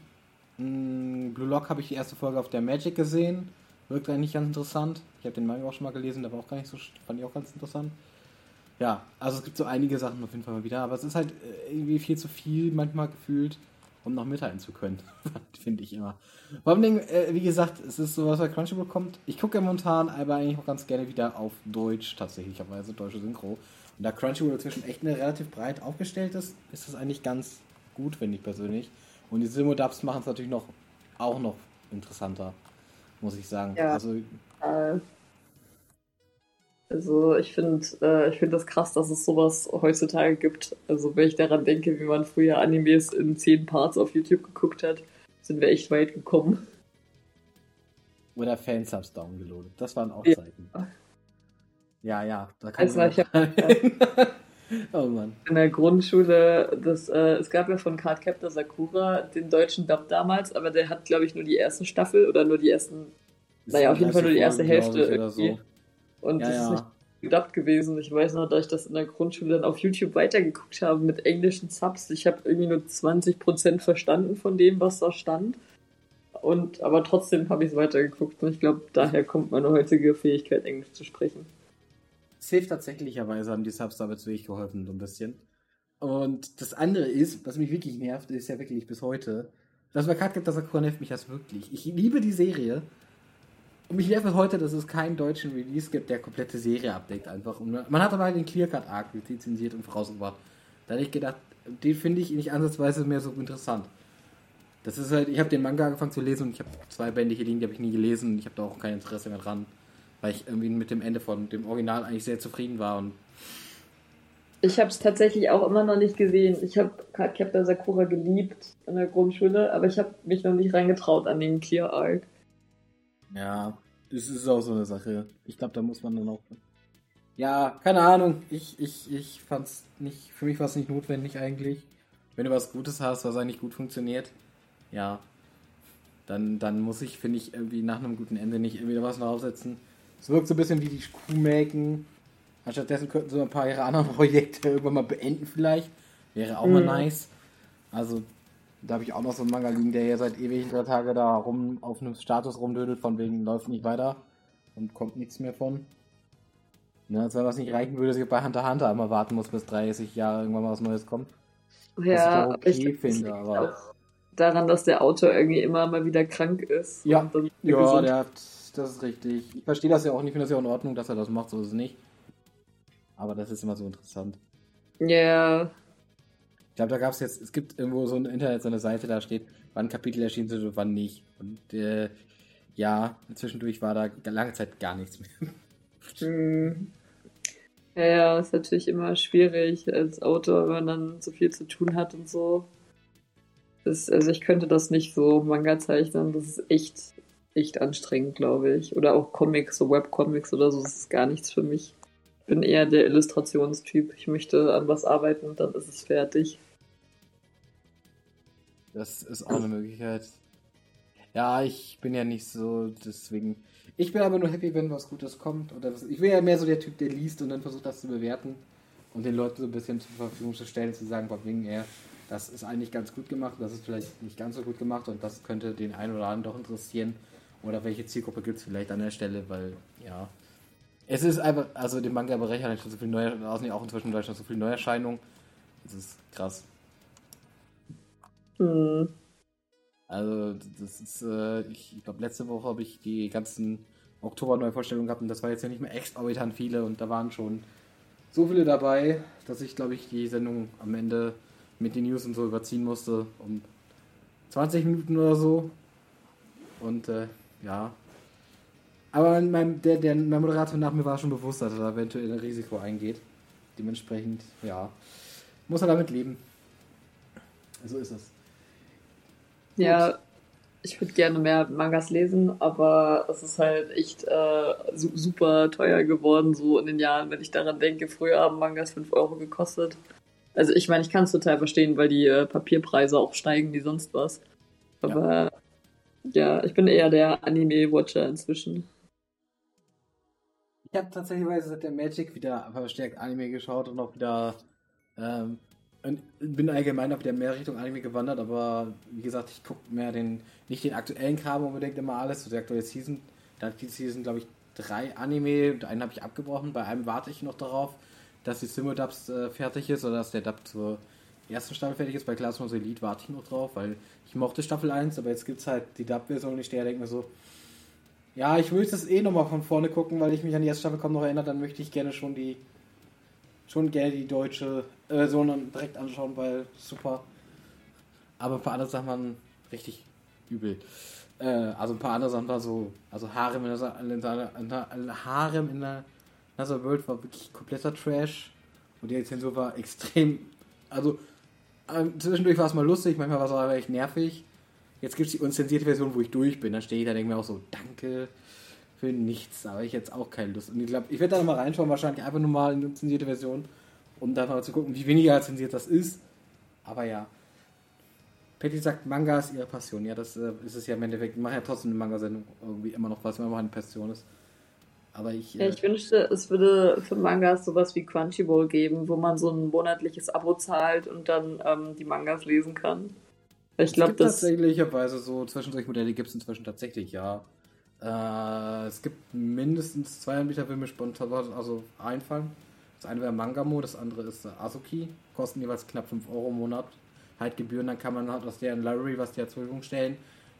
mh, hm, Blue Lock habe ich die erste Folge auf der Magic gesehen. Wirkt eigentlich ganz interessant. Ich habe den Manga auch schon mal gelesen, der war auch gar nicht so, fand ich auch ganz interessant. Ja, also es gibt so einige Sachen auf jeden Fall mal wieder, aber es ist halt äh, irgendwie viel zu viel manchmal gefühlt um noch mitteilen zu können. Finde ich immer. Vor allem, äh, wie gesagt, es ist so, was bei Crunchyroll kommt. Ich gucke ja momentan aber eigentlich auch ganz gerne wieder auf Deutsch, tatsächlicherweise, deutsche Synchro. Und da Crunchyroll inzwischen echt eine relativ breit aufgestellt ist, ist das eigentlich ganz gut, finde ich persönlich. Und die Simodubs machen es natürlich noch, auch noch interessanter, muss ich sagen. Ja. Also, äh, also ich finde äh, ich find das krass, dass es sowas heutzutage gibt. Also wenn ich daran denke, wie man früher Animes in zehn Parts auf YouTube geguckt hat, sind wir echt weit gekommen. Oder Fansubs downgeloadet. Das waren auch ja. Zeiten. Ja, ja. Da kann also, ich hab, oh Mann. In der Grundschule, das, äh, es gab ja von Card Captor Sakura den deutschen Dub damals, aber der hat, glaube ich, nur die erste Staffel oder nur die ersten, naja, auf jeden Fall nur die erste Hälfte irgendwie. So. Und ja, das ja. ist nicht gedacht gewesen. Ich weiß noch, dass ich das in der Grundschule dann auf YouTube weitergeguckt habe mit englischen Subs. Ich habe irgendwie nur 20% verstanden von dem, was da stand. Und, aber trotzdem habe ich es weitergeguckt. Und ich glaube, daher kommt meine heutige Fähigkeit, Englisch zu sprechen. Safe tatsächlicherweise haben die Subs damit wirklich geholfen, so ein bisschen. Und das andere ist, was mich wirklich nervt, ist ja wirklich bis heute, dass bei Card gibt, das nervt mich das wirklich. Ich liebe die Serie, und mich nervt heute, dass es keinen deutschen Release gibt, der komplette Serie abdeckt einfach. Und man hat aber halt den Clearcut Arc lizenziert und vorausgebracht. Da hätte ich gedacht, den finde ich nicht ansatzweise mehr so interessant. Das ist halt, ich habe den Manga angefangen zu lesen und ich habe zwei Bände hier liegen, die habe ich nie gelesen und ich habe da auch kein Interesse mehr dran, weil ich irgendwie mit dem Ende von dem Original eigentlich sehr zufrieden war und ich habe es tatsächlich auch immer noch nicht gesehen. Ich habe Captain Sakura geliebt in der Grundschule, aber ich habe mich noch nicht reingetraut an den Clear Arc. Ja, das ist auch so eine Sache. Ich glaube, da muss man dann auch. Ja, keine Ahnung. Ich, ich, ich fand's nicht. Für mich war es nicht notwendig eigentlich. Wenn du was Gutes hast, was eigentlich gut funktioniert, ja, dann, dann muss ich, finde ich, irgendwie nach einem guten Ende nicht irgendwie was draufsetzen. Es wirkt so ein bisschen wie die Kuhmelken. Anstattdessen könnten sie ein paar ihrer anderen Projekte irgendwann mal beenden, vielleicht. Wäre auch mhm. mal nice. Also, da habe ich auch noch so einen Manga liegen, der ja seit ewigen drei Tage da rum auf einem Status rumdödelt, von wegen läuft nicht weiter und kommt nichts mehr von. Ne, als wenn was nicht reichen würde, dass ich bei Hunter Hunter immer warten muss, bis 30 Jahre irgendwann mal was Neues kommt. Ja, was ich okay ich finde, aber. Daran, dass der Autor irgendwie immer mal wieder krank ist. Ja, ja der hat, das ist richtig. Ich verstehe das ja auch nicht, ich finde das ja auch in Ordnung, dass er das macht, so ist es nicht. Aber das ist immer so interessant. Ja, ich glaube, da gab es jetzt, es gibt irgendwo so ein Internet, so eine Seite, da steht, wann Kapitel erschienen sind und wann nicht. Und äh, ja, zwischendurch war da lange Zeit gar nichts mehr. Hm. Ja, ja, ist natürlich immer schwierig als Autor, wenn man dann so viel zu tun hat und so. Das, also ich könnte das nicht so Manga zeichnen, das ist echt, echt anstrengend, glaube ich. Oder auch Comics, so Webcomics oder so, das ist gar nichts für mich bin eher der Illustrationstyp. Ich möchte an was arbeiten und dann ist es fertig. Das ist auch eine Möglichkeit. Ja, ich bin ja nicht so, deswegen. Ich bin aber nur happy, wenn was Gutes kommt. Oder was, ich bin ja mehr so der Typ, der liest und dann versucht, das zu bewerten und den Leuten so ein bisschen zur Verfügung zu stellen, zu sagen, wegen er, das ist eigentlich ganz gut gemacht, das ist vielleicht nicht ganz so gut gemacht und das könnte den einen oder anderen doch interessieren. Oder welche Zielgruppe gibt es vielleicht an der Stelle, weil, ja, es ist einfach, also dem Manga-Bereich hat schon so viel neue, außen auch inzwischen in Deutschland so viel Neuerscheinungen. Das ist krass. Hm. Also, das ist, äh, ich, ich glaube, letzte Woche habe ich die ganzen Oktober-Neuvorstellungen gehabt und das war jetzt ja nicht mehr exorbitant viele und da waren schon so viele dabei, dass ich, glaube ich, die Sendung am Ende mit den News und so überziehen musste um 20 Minuten oder so. Und äh, ja. Aber mein, der, der, mein Moderator nach mir war schon bewusst, dass er da eventuell ein Risiko eingeht. Dementsprechend, ja, muss er damit leben. So ist es. Ja, ich würde gerne mehr Mangas lesen, aber es ist halt echt äh, su super teuer geworden, so in den Jahren, wenn ich daran denke. Früher haben Mangas 5 Euro gekostet. Also ich meine, ich kann es total verstehen, weil die äh, Papierpreise auch steigen wie sonst was. Aber ja, ja ich bin eher der Anime-Watcher inzwischen. Ich habe tatsächlich seit der Magic wieder verstärkt Anime geschaut und auch wieder ähm, bin allgemein auch wieder mehr Richtung Anime gewandert, aber wie gesagt, ich gucke mehr den, nicht den aktuellen Kram unbedingt immer alles, so der aktuelle Season. Da hat die Season, glaube ich, drei Anime und einen habe ich abgebrochen. Bei einem warte ich noch darauf, dass die Simodubs äh, fertig ist oder dass der Dub zur ersten Staffel fertig ist. Bei Classroom Elite warte ich noch drauf, weil ich mochte Staffel 1, aber jetzt gibt es halt die Dub-Version und ich stehe denke mir so, ja, ich will das eh nochmal von vorne gucken, weil ich mich an die erste Staffel kaum noch erinnere, dann möchte ich gerne schon die schon gerne die deutsche Version direkt anschauen, weil super. Aber ein paar andere Sachen waren richtig übel. Äh, also ein paar andere Sachen war so, also Harem in der, Harem in der Another World war wirklich kompletter Trash. Und die Zensur war extrem, also zwischendurch war es mal lustig, manchmal war es aber echt nervig. Jetzt gibt es die unzensierte Version, wo ich durch bin. Da stehe ich da, denke mir auch so, danke für nichts. Da habe ich jetzt auch keine Lust. Und ich glaube, ich werde da nochmal reinschauen, wahrscheinlich einfach nur mal in die zensierte Version, um dann mal zu gucken, wie weniger zensiert das ist. Aber ja. Patty sagt, Manga ist ihre Passion. Ja, das äh, ist es ja im Endeffekt. Ich mache ja trotzdem eine Manga-Sendung irgendwie immer noch, was immer noch eine Passion ist. Aber ich. Äh, ja, ich wünschte, es würde für Mangas sowas wie Crunchyroll geben, wo man so ein monatliches Abo zahlt und dann ähm, die Mangas lesen kann. Ich glaube, das. Tatsächlicherweise so Zwischendurchmodelle gibt es inzwischen tatsächlich, ja. Äh, es gibt mindestens zwei Anbieter, für mich spontan also einfallen. Das eine wäre Mangamo, das andere ist Azuki. Kosten jeweils knapp 5 Euro im Monat. Halt Gebühren, dann kann man halt aus deren Library, was die zur Verfügung stellen,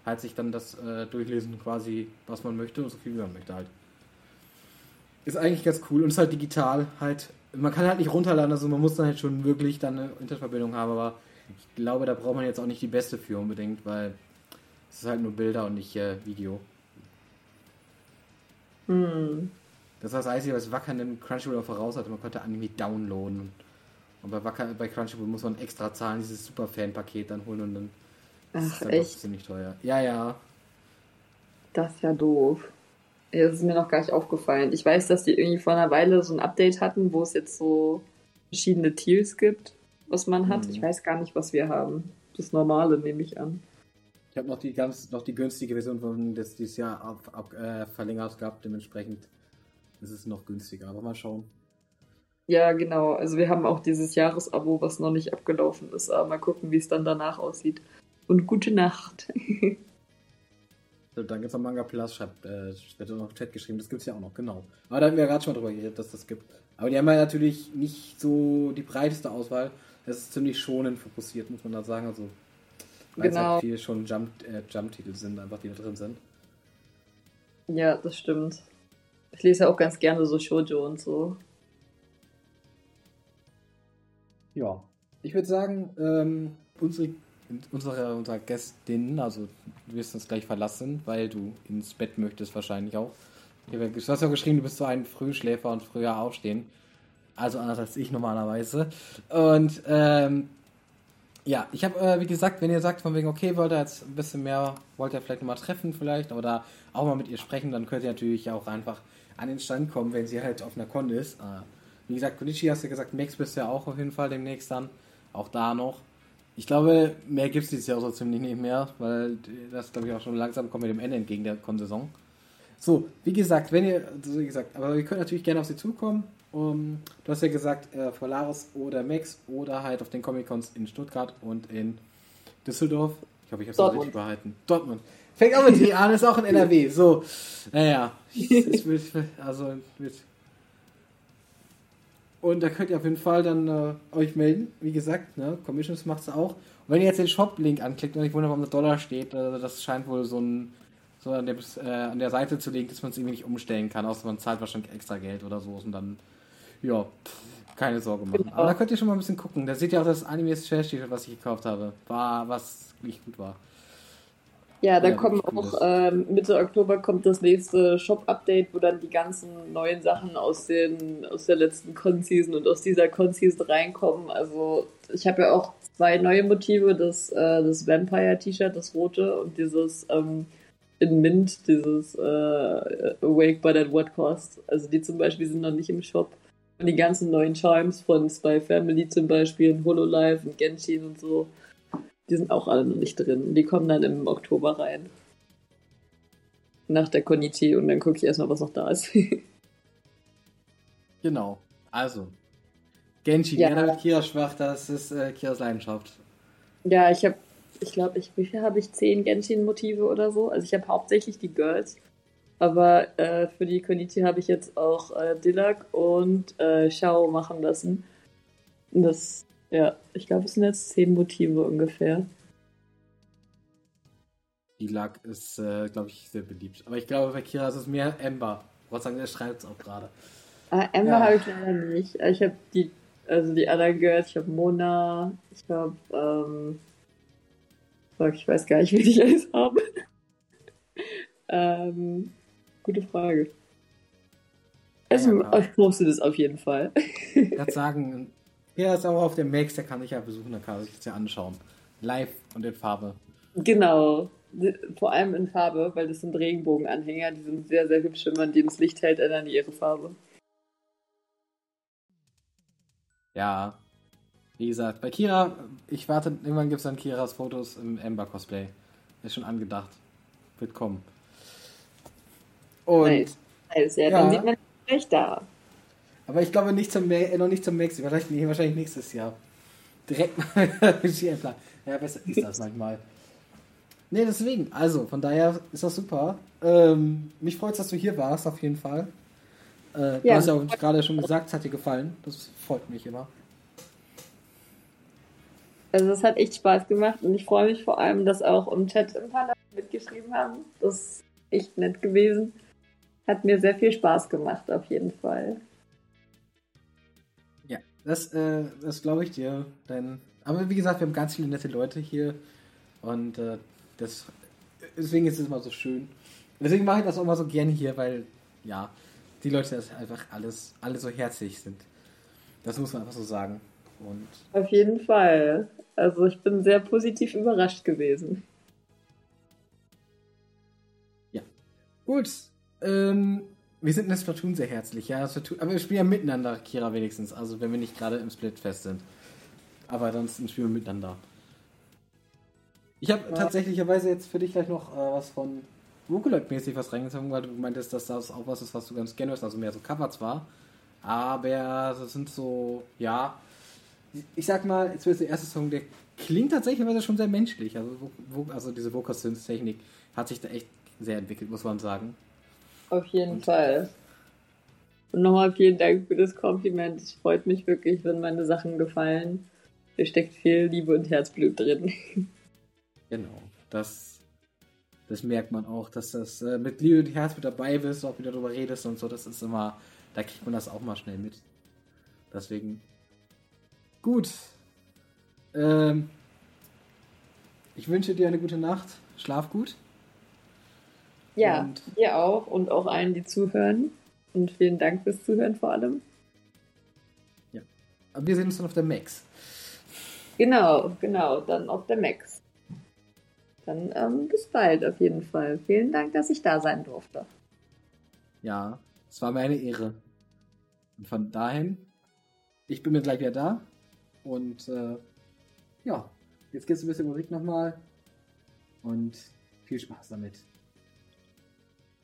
halt sich dann das äh, durchlesen, quasi, was man möchte und so viel wie man möchte halt. Ist eigentlich ganz cool und ist halt digital halt. Man kann halt nicht runterladen, also man muss dann halt schon wirklich dann eine Internetverbindung haben, aber ich glaube, da braucht man jetzt auch nicht die beste für unbedingt, weil es ist halt nur Bilder und nicht äh, Video. Hm. Das war das Einzige, was Wacker in Crunchyroll voraus hatte. Man konnte Anime downloaden. Und bei Wacker, bei Crunchyroll muss man extra zahlen, dieses super Fan-Paket dann holen und dann Ach, ist dann echt? ziemlich teuer. Ja, ja. Das ist ja doof. Das ist mir noch gar nicht aufgefallen. Ich weiß, dass die irgendwie vor einer Weile so ein Update hatten, wo es jetzt so verschiedene Tiers gibt, was man hat. Hm. Ich weiß gar nicht, was wir haben. Das normale nehme ich an. Ich habe noch die ganz, noch die günstige Version von das dieses Jahr ab, ab, äh, verlängert gehabt, dementsprechend ist es noch günstiger. Aber mal schauen. Ja, genau. Also wir haben auch dieses Jahresabo, was noch nicht abgelaufen ist. Aber mal gucken, wie es dann danach aussieht. Und gute Nacht. Dann gibt es noch Manga Plus, schreibt, äh, wird noch Chat geschrieben, das gibt es ja auch noch, genau. Aber da haben wir gerade schon mal drüber geredet, dass das gibt. Aber die haben ja natürlich nicht so die breiteste Auswahl. Das ist ziemlich schonend fokussiert, muss man da sagen. Also weil genau. es halt viel schon Jump-Titel äh, Jump sind, einfach die da drin sind. Ja, das stimmt. Ich lese ja auch ganz gerne so Shoujo und so. Ja, ich würde sagen, ähm, unsere, unsere, unsere Gästinnen, also du wirst uns gleich verlassen, weil du ins Bett möchtest wahrscheinlich auch. Du hast ja geschrieben, du bist so ein Frühschläfer und früher aufstehen. Also anders als ich normalerweise. Und ähm, ja, ich habe, äh, wie gesagt, wenn ihr sagt, von wegen, okay, wollt ihr jetzt ein bisschen mehr, wollt ihr vielleicht nochmal treffen vielleicht oder auch mal mit ihr sprechen, dann könnt ihr natürlich auch einfach an den Stand kommen, wenn sie halt auf einer Con ist. Äh, wie gesagt, Konichi hast du ja gesagt, Max bist du ja auch auf jeden Fall demnächst dann. Auch da noch. Ich glaube, mehr gibt es dieses Jahr so ziemlich nicht mehr, weil das, glaube ich, auch schon langsam kommt mit dem Ende entgegen der Con-Saison. So, wie gesagt, wenn ihr, also wie gesagt, aber ihr könnt natürlich gerne auf sie zukommen. Um, du hast ja gesagt, äh, Polaris oder Max oder halt auf den Comic-Cons in Stuttgart und in Düsseldorf. Ich hoffe, ich habe es richtig behalten. Dortmund. Fängt auch mit T an, ist auch in NRW. So, naja. also, mit. Und da könnt ihr auf jeden Fall dann äh, euch melden. Wie gesagt, ne, Commissions macht es auch. wenn ihr jetzt den Shop-Link anklickt und ich wundere, warum der Dollar steht, äh, das scheint wohl so ein so an der, äh, an der Seite zu liegen, dass man es irgendwie nicht umstellen kann, außer man zahlt wahrscheinlich extra Geld oder so und dann, ja, keine Sorge machen. Genau. Aber da könnt ihr schon mal ein bisschen gucken. Da seht ihr auch das Animes Trash T-Shirt, was ich gekauft habe. War, was nicht gut war. Ja, da ja, kommen auch ähm, Mitte Oktober kommt das nächste Shop-Update, wo dann die ganzen neuen Sachen aus, den, aus der letzten Con-Season und aus dieser Con-Season reinkommen. Also ich habe ja auch zwei neue Motive, das, äh, das Vampire-T-Shirt, das rote und dieses ähm, in Mint, dieses äh, Awake but at what cost. Also die zum Beispiel sind noch nicht im Shop. Und die ganzen neuen Chimes von Spy Family zum Beispiel, und Hololive und Genshin und so die sind auch alle noch nicht drin. Die kommen dann im Oktober rein. Nach der Koniti und dann gucke ich erstmal, was noch da ist. genau. Also. Genshi, ja. gerne mit Kira schwach, das ist äh, Kiras Leidenschaft. Ja, ich habe, ich glaube, ich, wie viel habe ich? Zehn Genshin-Motive oder so? Also ich habe hauptsächlich die Girls. Aber äh, für die Koniti habe ich jetzt auch äh, Dilak und äh, Shao machen lassen. Das ja, ich glaube, es sind jetzt zehn Motive ungefähr. Die Lack ist, äh, glaube ich, sehr beliebt. Aber ich glaube, bei Kira ist es mehr Ember. Ich wollte sagen, der schreibt es auch gerade. Ah, Ember ja. habe ich leider nicht. Ich habe die, also die anderen Girls, ich habe Mona, ich habe, ähm, ich weiß gar nicht, wie ich alles habe. ähm, gute Frage. Also, ja, ich poste das auf jeden Fall. Ich kann sagen, ja, ist aber auf dem Max, der kann ich ja besuchen, da kann sich das ja anschauen. Live und in Farbe. Genau. Vor allem in Farbe, weil das sind Regenbogenanhänger, die sind sehr, sehr hübsch, wenn man die ins Licht hält, ändern die ihre Farbe. Ja. Wie gesagt, bei Kira, ich warte, irgendwann gibt es dann Kiras Fotos im Ember-Cosplay. Ist schon angedacht. Wird kommen. Und. Nice. nice. Ja, ja. dann sieht man recht da. Aber ich glaube nicht zum, äh, noch nicht zum Maxi, wahrscheinlich, wahrscheinlich nächstes Jahr. Direkt mal. Ja, besser ist das manchmal. Nee, deswegen, also, von daher ist das super. Ähm, mich freut es, dass du hier warst, auf jeden Fall. Äh, ja. Du hast ja auch gerade schon gesagt, es hat dir gefallen. Das freut mich immer. Also es hat echt Spaß gemacht und ich freue mich vor allem, dass auch im Chat ein paar Leute mitgeschrieben haben. Das ist echt nett gewesen. Hat mir sehr viel Spaß gemacht, auf jeden Fall. Das, äh, das glaube ich dir. Denn, aber wie gesagt, wir haben ganz viele nette Leute hier. Und äh, das, deswegen ist es immer so schön. Deswegen mache ich das auch immer so gerne hier, weil, ja, die Leute das einfach alles, alle so herzlich sind. Das muss man einfach so sagen. Und Auf jeden Fall. Also ich bin sehr positiv überrascht gewesen. Ja. Gut. Ähm, wir sind in der Splatoon sehr herzlich, ja. Splatoon, aber wir spielen ja miteinander, Kira wenigstens. Also wenn wir nicht gerade im Split fest sind. Aber ansonsten spielen wir miteinander. Ich habe ja. tatsächlicherweise jetzt für dich gleich noch äh, was von Vocaloid-mäßig was reingezogen, weil du meintest, dass das auch was ist, was du ganz gerne hörst, also mehr so Cover zwar. Aber das sind so, ja. Ich sag mal, jetzt wird der erste Song, der klingt tatsächlich schon sehr menschlich. Also, also diese Vocal-Synth-Technik hat sich da echt sehr entwickelt, muss man sagen. Auf jeden und Fall. Und nochmal vielen Dank für das Kompliment. Es freut mich wirklich, wenn meine Sachen gefallen. Hier steckt viel Liebe und Herzblut drin. Genau. Das, das merkt man auch, dass das äh, mit Liebe und Herz mit dabei bist, auch wieder darüber redest und so. Das ist immer, da kriegt man das auch mal schnell mit. Deswegen. Gut. Ähm, ich wünsche dir eine gute Nacht. Schlaf gut. Ja, und dir auch und auch allen, die zuhören. Und vielen Dank fürs Zuhören vor allem. Ja. Aber wir sehen uns dann auf der Max. Genau, genau, dann auf der Max. Dann ähm, bis bald auf jeden Fall. Vielen Dank, dass ich da sein durfte. Ja, es war mir eine Ehre. Und von dahin, ich bin mir gleich wieder da. Und äh, ja, jetzt gibt es ein bisschen Musik nochmal. Und viel Spaß damit.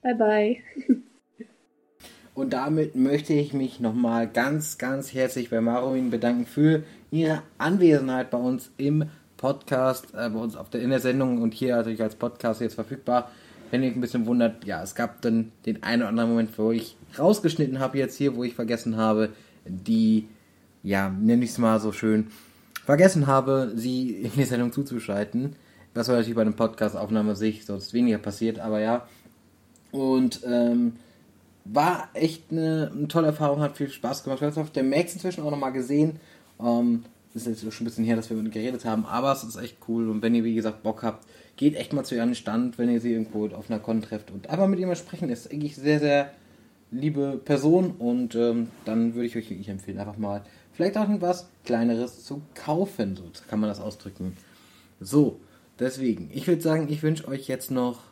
Bye bye. Und damit möchte ich mich nochmal ganz, ganz herzlich bei Maruin bedanken für ihre Anwesenheit bei uns im Podcast, äh, bei uns auf der, in der Sendung und hier natürlich als Podcast jetzt verfügbar. Wenn ihr euch ein bisschen wundert, ja, es gab dann den einen oder anderen Moment, wo ich rausgeschnitten habe jetzt hier, wo ich vergessen habe, die, ja, nenne ich es mal so schön, vergessen habe, sie in die Sendung zuzuschalten. Was natürlich bei einem Podcast-Aufnahme sich sonst weniger passiert, aber ja. Und ähm, war echt eine, eine, tolle Erfahrung, hat viel Spaß gemacht. Ich habe den Max inzwischen auch nochmal gesehen. Ähm, ist jetzt schon ein bisschen her, dass wir mit geredet haben, aber es ist echt cool. Und wenn ihr, wie gesagt, Bock habt, geht echt mal zu ihren Stand, wenn ihr sie irgendwo auf einer Con trefft und einfach mit ihr mal sprechen. Ist eigentlich sehr, sehr liebe Person und ähm, dann würde ich euch wirklich empfehlen, einfach mal vielleicht auch irgendwas Kleineres zu kaufen. So kann man das ausdrücken. So, deswegen, ich würde sagen, ich wünsche euch jetzt noch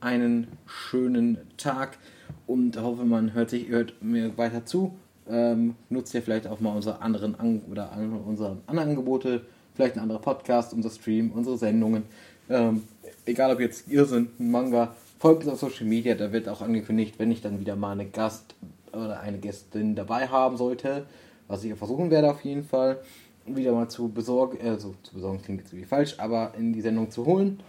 einen schönen Tag und hoffe, man hört sich hört mir weiter zu. Ähm, nutzt ihr vielleicht auch mal unsere anderen An oder unsere anderen Angebote, vielleicht ein anderer Podcast, unser Stream, unsere Sendungen. Ähm, egal ob jetzt ihr sind, ein Manga, folgt uns auf Social Media, da wird auch angekündigt, wenn ich dann wieder mal eine Gast oder eine Gästin dabei haben sollte, was ich versuchen werde auf jeden Fall, wieder mal zu besorgen, also zu besorgen klingt jetzt irgendwie falsch, aber in die Sendung zu holen.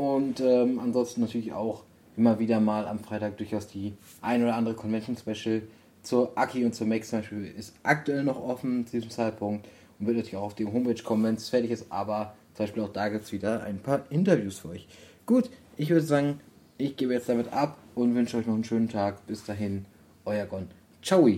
Und ähm, ansonsten natürlich auch immer wieder mal am Freitag durchaus die ein oder andere Convention Special zur Aki und zur Max zum Beispiel ist aktuell noch offen zu diesem Zeitpunkt und wird natürlich auch auf die Homepage kommen, wenn es fertig ist, aber zum Beispiel auch da gibt es wieder ein paar Interviews für euch. Gut, ich würde sagen, ich gebe jetzt damit ab und wünsche euch noch einen schönen Tag. Bis dahin, euer Gon. Ciao.